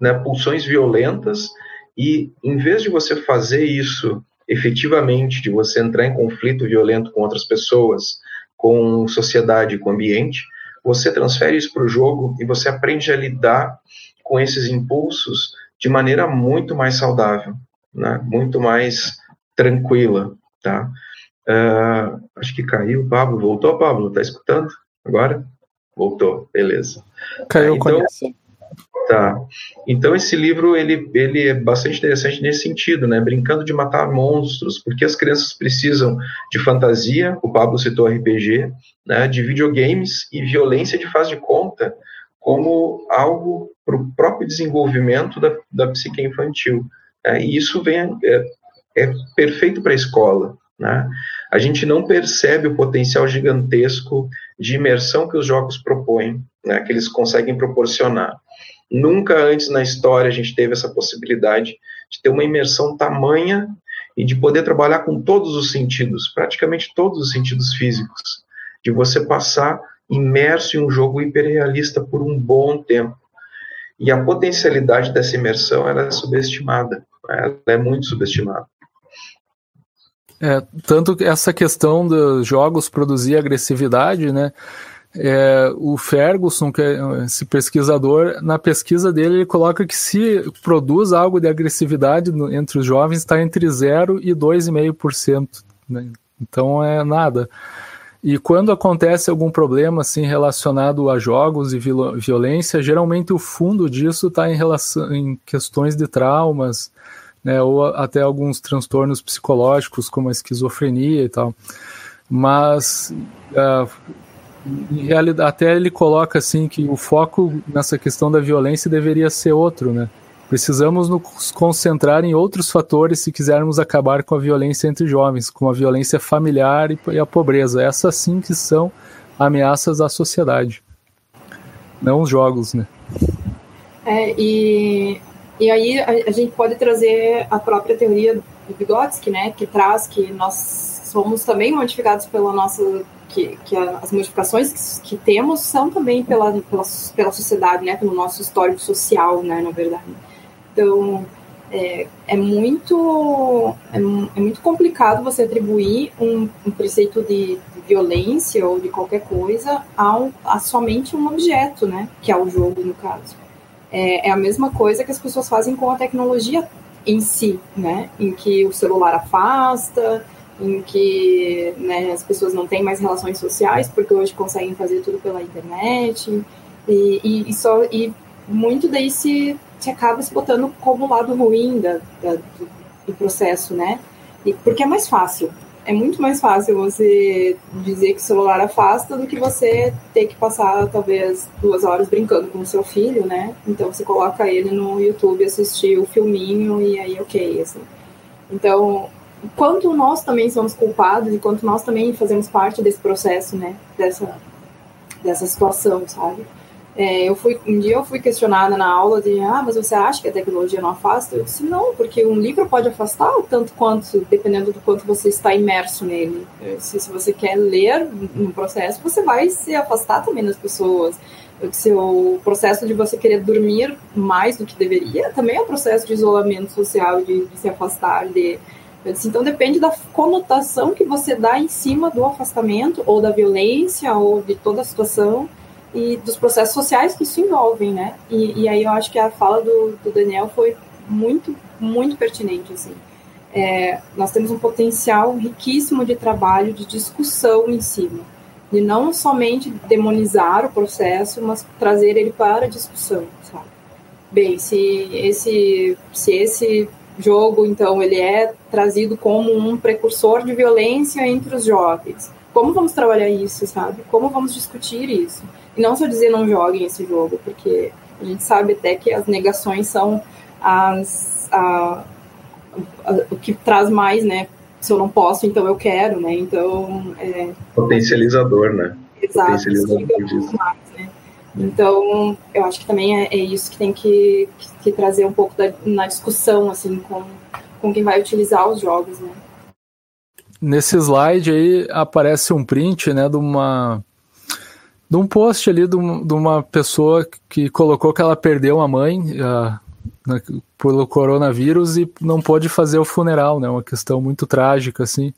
né, pulsões violentas e, em vez de você fazer isso efetivamente, de você entrar em conflito violento com outras pessoas, com sociedade, com ambiente, você transfere isso para o jogo e você aprende a lidar com esses impulsos de maneira muito mais saudável, né? muito mais tranquila, tá? Uh, acho que caiu, Pablo. Voltou, Pablo? Tá escutando agora? Voltou, beleza. Caiu então, conexão. Tá. Então esse livro ele, ele é bastante interessante nesse sentido, né? Brincando de matar monstros, porque as crianças precisam de fantasia, o Pablo citou RPG, né? De videogames e violência de faz de conta, como algo para o próprio desenvolvimento da, da psique infantil. Né? E isso vem, é, é perfeito para a escola. Né? A gente não percebe o potencial gigantesco de imersão que os jogos propõem, né? que eles conseguem proporcionar. Nunca antes na história a gente teve essa possibilidade de ter uma imersão tamanha e de poder trabalhar com todos os sentidos, praticamente todos os sentidos físicos, de você passar imerso em um jogo hiperrealista por um bom tempo. E a potencialidade dessa imersão ela é subestimada, ela é muito subestimada. É, tanto que essa questão dos jogos produzir agressividade, né? É, o Ferguson, que é esse pesquisador, na pesquisa dele ele coloca que se produz algo de agressividade no, entre os jovens está entre 0 e 2,5%. Né? Então é nada. E quando acontece algum problema assim relacionado a jogos e violência, geralmente o fundo disso está em relação em questões de traumas, né, ou até alguns transtornos psicológicos como a esquizofrenia e tal. Mas uh, até ele coloca assim que o foco nessa questão da violência deveria ser outro, né? Precisamos nos concentrar em outros fatores se quisermos acabar com a violência entre jovens, como a violência familiar e a pobreza. Essas sim que são ameaças à sociedade, não os jogos, né? É, e, e aí a, a gente pode trazer a própria teoria do Vygotsky, né, que traz que nós somos também modificados pela nossa que, que as modificações que, que, temos são também pela, pela, pela sociedade, né, pelo nosso histórico social, né, na verdade. Então, é, é muito é, é, muito complicado você atribuir um, um preceito de, de, violência ou de qualquer coisa a, a, somente um objeto, né? Que é o jogo, no caso. É, é, a mesma coisa que as pessoas fazem com a tecnologia em si, né? Em que o celular afasta, em que né, as pessoas não têm mais relações sociais porque hoje conseguem fazer tudo pela internet e, e, e só e muito daí se se acaba se botando como lado ruim da, da do, do, processo, né? E, porque é mais fácil. É muito mais fácil você dizer que o celular afasta do que você ter que passar, talvez, duas horas brincando com o seu filho, né? Então você coloca ele no YouTube, assistir o filminho e aí ok, assim. Então, quanto nós também somos culpados e quanto nós também fazemos parte desse processo, né? Dessa, dessa situação, sabe? É, eu fui, um dia eu fui questionada na aula de, ah, mas você acha que a tecnologia não afasta? Eu disse, não, porque um livro pode afastar tanto quanto, dependendo do quanto você está imerso nele. Se, se você quer ler no processo, você vai se afastar também das pessoas. Eu disse, o processo de você querer dormir mais do que deveria também é um processo de isolamento social, de, de se afastar de... Disse, então depende da conotação que você dá em cima do afastamento, ou da violência, ou de toda a situação e dos processos sociais que isso envolvem, né? E, e aí eu acho que a fala do, do Daniel foi muito, muito pertinente, assim. É, nós temos um potencial riquíssimo de trabalho, de discussão em cima, de não somente demonizar o processo, mas trazer ele para a discussão, sabe? Bem, se esse, se esse jogo, então, ele é trazido como um precursor de violência entre os jovens, como vamos trabalhar isso, sabe? Como vamos discutir isso? E não só dizer não joguem esse jogo, porque a gente sabe até que as negações são as, a, a, o que traz mais, né? Se eu não posso, então eu quero, né? Então. É... Potencializador, né? Exato. Potencializador disso. Mais, né? Então, eu acho que também é, é isso que tem que, que, que trazer um pouco da, na discussão, assim, com, com quem vai utilizar os jogos, né? Nesse slide aí aparece um print, né, de uma de um post ali de, uma pessoa que colocou que ela perdeu a mãe uh, pelo coronavírus e não pôde fazer o funeral, né? Uma questão muito trágica, assim.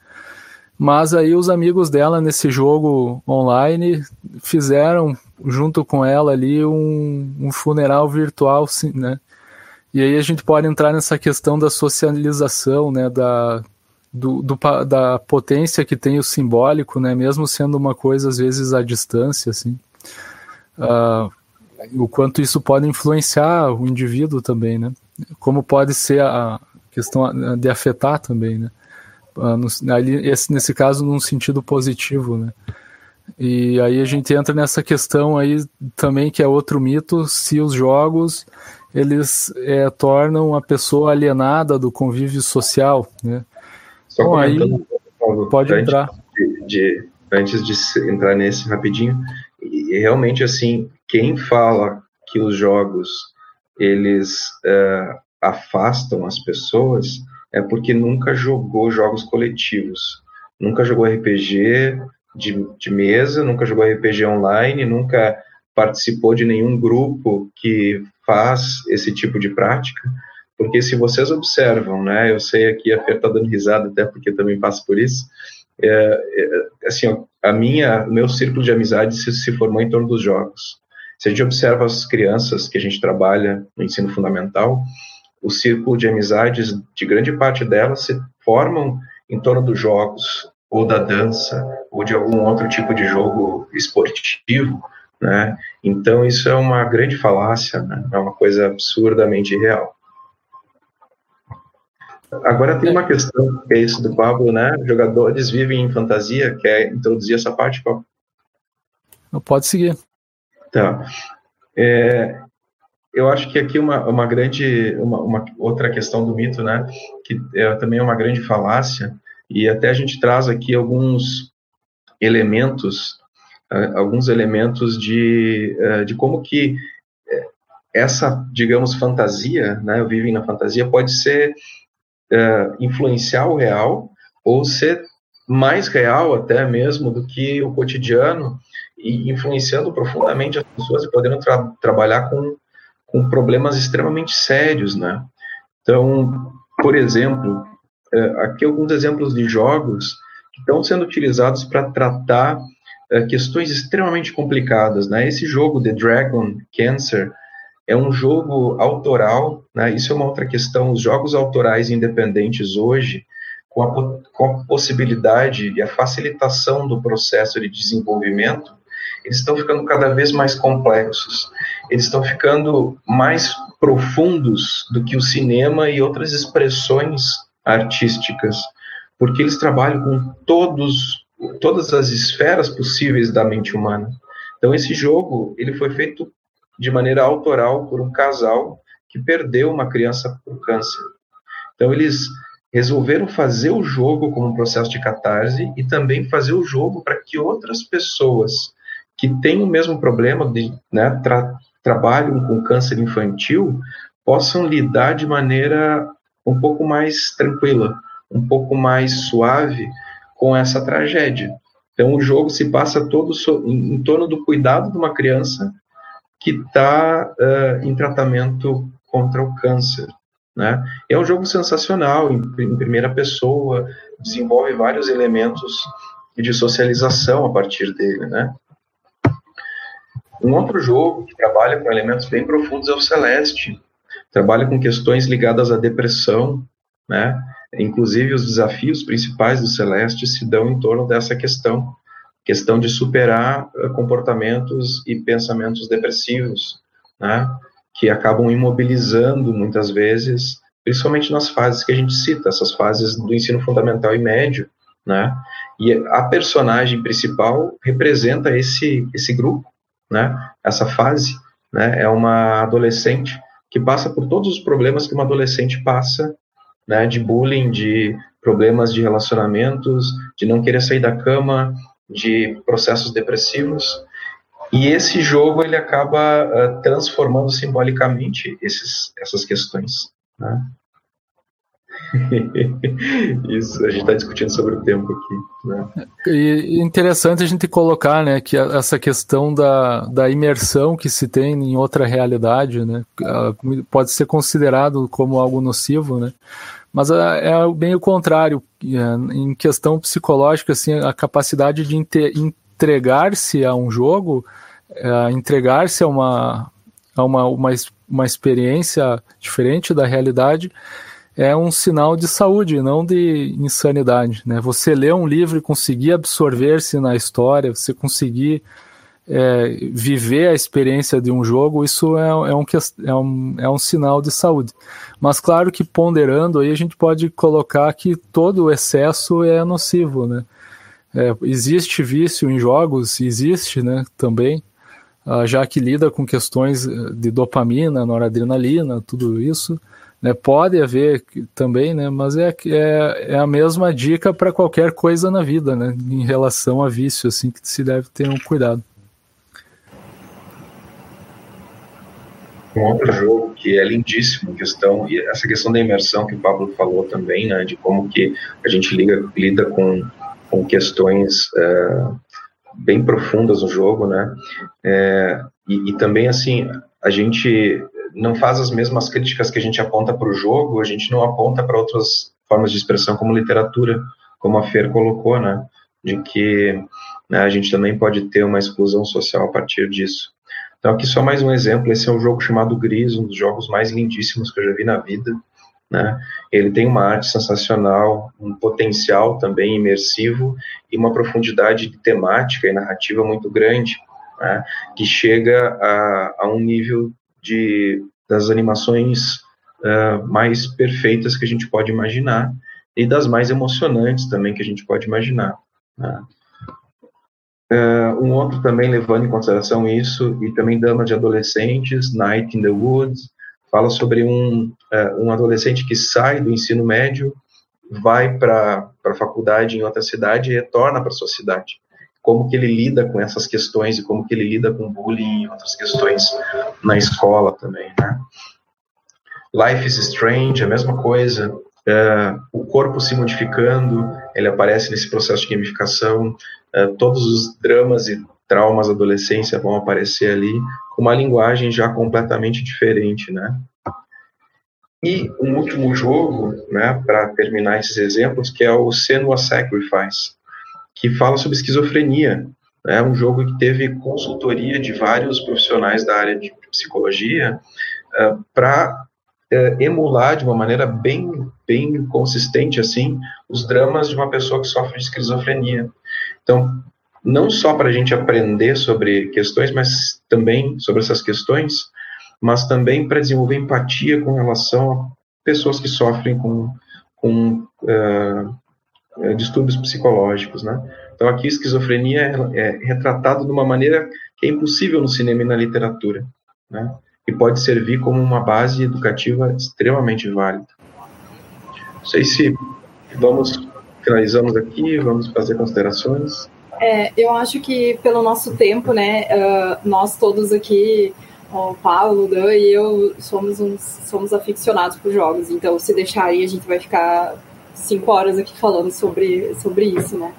Mas aí os amigos dela nesse jogo online fizeram junto com ela ali um, um funeral virtual, sim, né? E aí a gente pode entrar nessa questão da socialização, né? Da, do, do, da potência que tem o simbólico, né, mesmo sendo uma coisa às vezes à distância, assim, uh, o quanto isso pode influenciar o indivíduo também, né, como pode ser a questão de afetar também, né, uh, no, ali, esse, nesse caso num sentido positivo, né, E aí a gente entra nessa questão aí também que é outro mito, se os jogos eles é, tornam a pessoa alienada do convívio social, né? Só Bom, aí pode entrar. De, de, antes de entrar nesse rapidinho, e realmente assim, quem fala que os jogos eles é, afastam as pessoas é porque nunca jogou jogos coletivos, nunca jogou RPG de, de mesa, nunca jogou RPG online, nunca participou de nenhum grupo que faz esse tipo de prática, porque se vocês observam, né, eu sei aqui a Fer está dando risada até porque também passa por isso, é, é, assim, a minha, o meu círculo de amizade se, se formou em torno dos jogos. Se a gente observa as crianças que a gente trabalha no ensino fundamental, o círculo de amizades, de grande parte delas, se formam em torno dos jogos, ou da dança, ou de algum outro tipo de jogo esportivo, né? Então, isso é uma grande falácia, né? é uma coisa absurdamente real. Agora tem uma questão, que é isso do Pablo, né? Jogadores vivem em fantasia, quer introduzir essa parte, Pablo? Pode seguir. Tá. É, eu acho que aqui uma, uma grande, uma, uma, outra questão do mito, né, que é, também é uma grande falácia, e até a gente traz aqui alguns elementos, alguns elementos de, uh, de como que é, essa, digamos, fantasia, né, vivem na fantasia, pode ser uh, influenciar o real ou ser mais real até mesmo do que o cotidiano e influenciando profundamente as pessoas e podendo tra trabalhar com, com problemas extremamente sérios, né? Então, por exemplo, é, aqui alguns exemplos de jogos que estão sendo utilizados para tratar é, questões extremamente complicadas, né? Esse jogo The Dragon Cancer é um jogo autoral, né? Isso é uma outra questão. Os jogos autorais independentes hoje com a, com a possibilidade e a facilitação do processo de desenvolvimento, eles estão ficando cada vez mais complexos, eles estão ficando mais profundos do que o cinema e outras expressões artísticas, porque eles trabalham com todos todas as esferas possíveis da mente humana. Então esse jogo, ele foi feito de maneira autoral por um casal que perdeu uma criança por câncer. Então eles resolveram fazer o jogo como um processo de catarse e também fazer o jogo para que outras pessoas que têm o mesmo problema de né, tra trabalham com câncer infantil possam lidar de maneira um pouco mais tranquila, um pouco mais suave com essa tragédia. Então o jogo se passa todo em, em torno do cuidado de uma criança que está uh, em tratamento contra o câncer. Né? É um jogo sensacional, em, em primeira pessoa, desenvolve vários elementos de socialização a partir dele, né? Um outro jogo que trabalha com elementos bem profundos é o Celeste. Trabalha com questões ligadas à depressão, né? Inclusive os desafios principais do Celeste se dão em torno dessa questão, questão de superar eh, comportamentos e pensamentos depressivos, né? Que acabam imobilizando muitas vezes, principalmente nas fases que a gente cita, essas fases do ensino fundamental e médio, né? E a personagem principal representa esse esse grupo né? Essa fase, né? É uma adolescente que passa por todos os problemas que uma adolescente passa, né? De bullying, de problemas de relacionamentos, de não querer sair da cama, de processos depressivos. E esse jogo ele acaba uh, transformando simbolicamente esses, essas questões. Né? Isso, a gente está discutindo sobre o tempo aqui. Né? E interessante a gente colocar né, que essa questão da, da imersão que se tem em outra realidade né, pode ser considerado como algo nocivo, né? Mas é, é bem o contrário. É, em questão psicológica, assim, a capacidade de entregar-se a um jogo, é, entregar-se a uma, a uma, uma, uma experiência diferente da realidade é um sinal de saúde, não de insanidade. Né? Você ler um livro e conseguir absorver-se na história, você conseguir é, viver a experiência de um jogo, isso é, é, um, é, um, é um sinal de saúde. Mas claro que ponderando aí a gente pode colocar que todo o excesso é nocivo, né? É, existe vício em jogos, existe, né, também, uh, já que lida com questões eh, de dopamina, noradrenalina, tudo isso. Né, pode haver também, né, mas é, é, é a mesma dica para qualquer coisa na vida, né, em relação a vício, assim, que se deve ter um cuidado. Um outro jogo que é lindíssimo, questão e essa questão da imersão que o Pablo falou também, né, de como que a gente liga, lida com, com questões é, bem profundas no jogo, né, é, e, e, também assim a gente não faz as mesmas críticas que a gente aponta para o jogo, a gente não aponta para outras formas de expressão como literatura, como a Fer colocou, né, de que né, a gente também pode ter uma exclusão social a partir disso. Então, aqui só mais um exemplo. Esse é um jogo chamado Gris, um dos jogos mais lindíssimos que eu já vi na vida. Né? Ele tem uma arte sensacional, um potencial também imersivo e uma profundidade temática e narrativa muito grande, né? que chega a, a, um nível de, das animações uh, mais perfeitas que a gente pode imaginar e das mais emocionantes também que a gente pode imaginar. Né? Uh, um outro também levando em consideração isso, e também Dama de Adolescentes, Night in the Woods, fala sobre um, uh, um adolescente que sai do ensino médio, vai para a faculdade em outra cidade e retorna para sua cidade. Como que ele lida com essas questões e como que ele lida com bullying e outras questões na escola também, né? Life is Strange, a mesma coisa, Uh, o corpo se modificando, ele aparece nesse processo de gamificação, uh, todos os dramas e traumas da adolescência vão aparecer ali, com uma linguagem já completamente diferente, né? E um último jogo, né, para terminar esses exemplos, que é o Senua Sacrifice, que fala sobre esquizofrenia. É um jogo que teve consultoria de vários profissionais da área de psicologia uh, para é, emular de uma maneira bem, bem consistente assim os dramas de uma pessoa que sofre de esquizofrenia. Então, não só para a gente aprender sobre questões, mas também sobre essas questões, mas também para desenvolver empatia com relação a pessoas que sofrem com, com uh, distúrbios psicológicos, né? Então aqui esquizofrenia é, é retratada de uma maneira que é impossível no cinema e na literatura, né? e pode servir como uma base educativa extremamente válida. Não sei se vamos finalizamos aqui, vamos fazer considerações. É, eu acho que pelo nosso tempo, né, uh, nós todos aqui, o Paulo, o Dan e eu somos uns, somos aficionados por jogos, então se deixar aí a gente vai ficar cinco horas aqui falando sobre, sobre isso, né?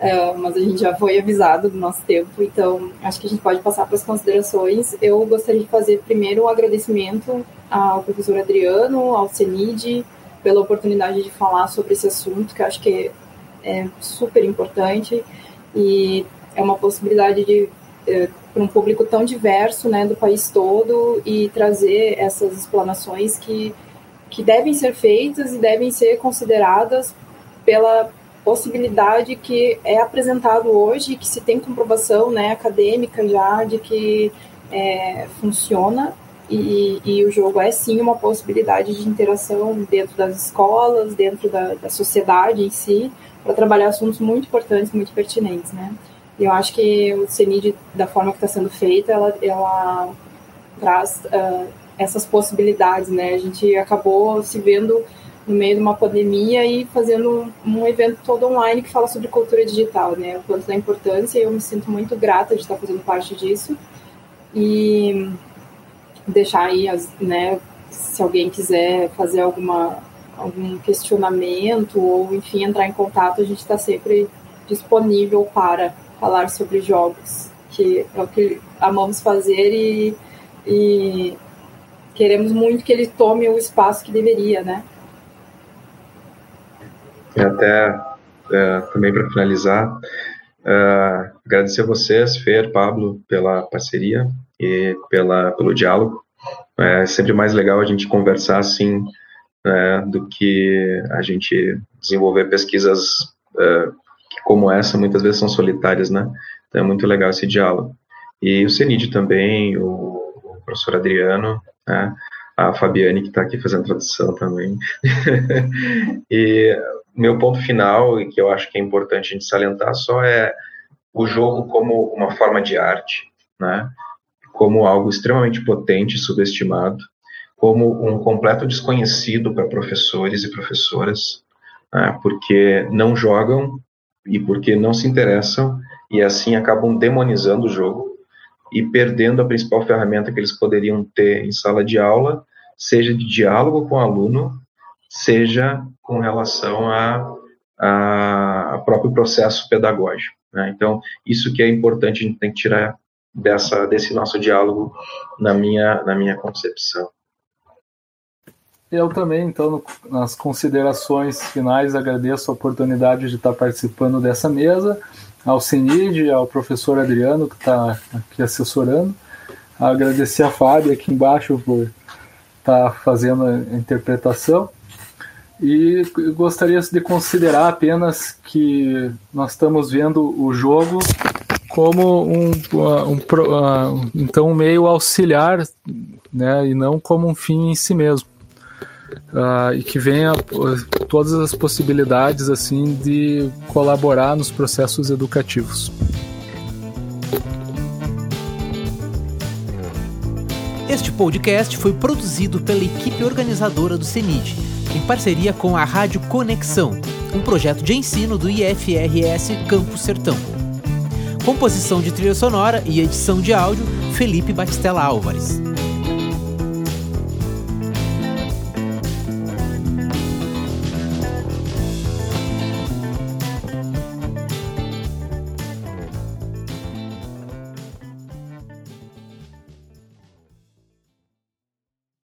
Uh, mas a gente já foi avisado do nosso tempo, então acho que a gente pode passar para as considerações. Eu gostaria de fazer primeiro um agradecimento ao professor Adriano, ao CENID, pela oportunidade de falar sobre esse assunto, que acho que é, super importante e é uma possibilidade de é, para um público tão diverso, né, do país todo e trazer essas explanações que que devem ser feitas e devem ser consideradas pela possibilidade que é apresentado hoje, que se tem comprovação né, acadêmica já de que é, funciona e, e, o jogo é sim uma possibilidade de interação dentro das escolas, dentro da, da sociedade em si, para trabalhar assuntos muito importantes, muito pertinentes, né? E eu acho que o CENID, da forma que está sendo feita, ela, ela traz uh, essas possibilidades, né? A gente acabou se vendo no meio de uma pandemia e fazendo um evento todo online que fala sobre cultura digital, né? O quanto da importância, eu me sinto muito grata de estar fazendo parte disso. E deixar aí, né, se alguém quiser fazer alguma, algum questionamento ou, enfim, entrar em contato, a gente está sempre disponível para falar sobre jogos, que é o que amamos fazer e, e queremos muito que ele tome o espaço que deveria, né? E até é, também para finalizar, é, agradecer a vocês, Fer, Pablo, pela parceria e pela, pelo diálogo. É sempre mais legal a gente conversar assim é, do que a gente desenvolver pesquisas é, que, como essa, muitas vezes são solitárias, né? Então é muito legal esse diálogo. E o CENID também, o, o professor Adriano, né? a Fabiane, que está aqui fazendo tradução também. e meu ponto final, e que eu acho que é importante a gente salientar, só é o jogo como uma forma de arte, né? Como algo extremamente potente e subestimado, como um completo desconhecido para professores e professoras, né? porque não jogam e porque não se interessam e assim acabam demonizando o jogo e perdendo a principal ferramenta que eles poderiam ter em sala de aula, seja de diálogo com o aluno, seja com relação a, a, a próprio processo pedagógico. Né? Então, isso que é importante, a gente tem que tirar dessa, desse nosso diálogo na minha, na minha concepção. Eu também, então, nas considerações finais, agradeço a oportunidade de estar participando dessa mesa, ao CENID, ao professor Adriano, que está aqui assessorando, agradecer a Fábio aqui embaixo por estar fazendo a interpretação, e gostaria de considerar apenas que nós estamos vendo o jogo como um, um, um, então um meio auxiliar, né, e não como um fim em si mesmo. Uh, e que venha todas as possibilidades assim de colaborar nos processos educativos. Este podcast foi produzido pela equipe organizadora do CENID, em parceria com a Rádio Conexão, um projeto de ensino do IFRS Campo Sertão. Composição de trilha sonora e edição de áudio, Felipe Batistella Álvares.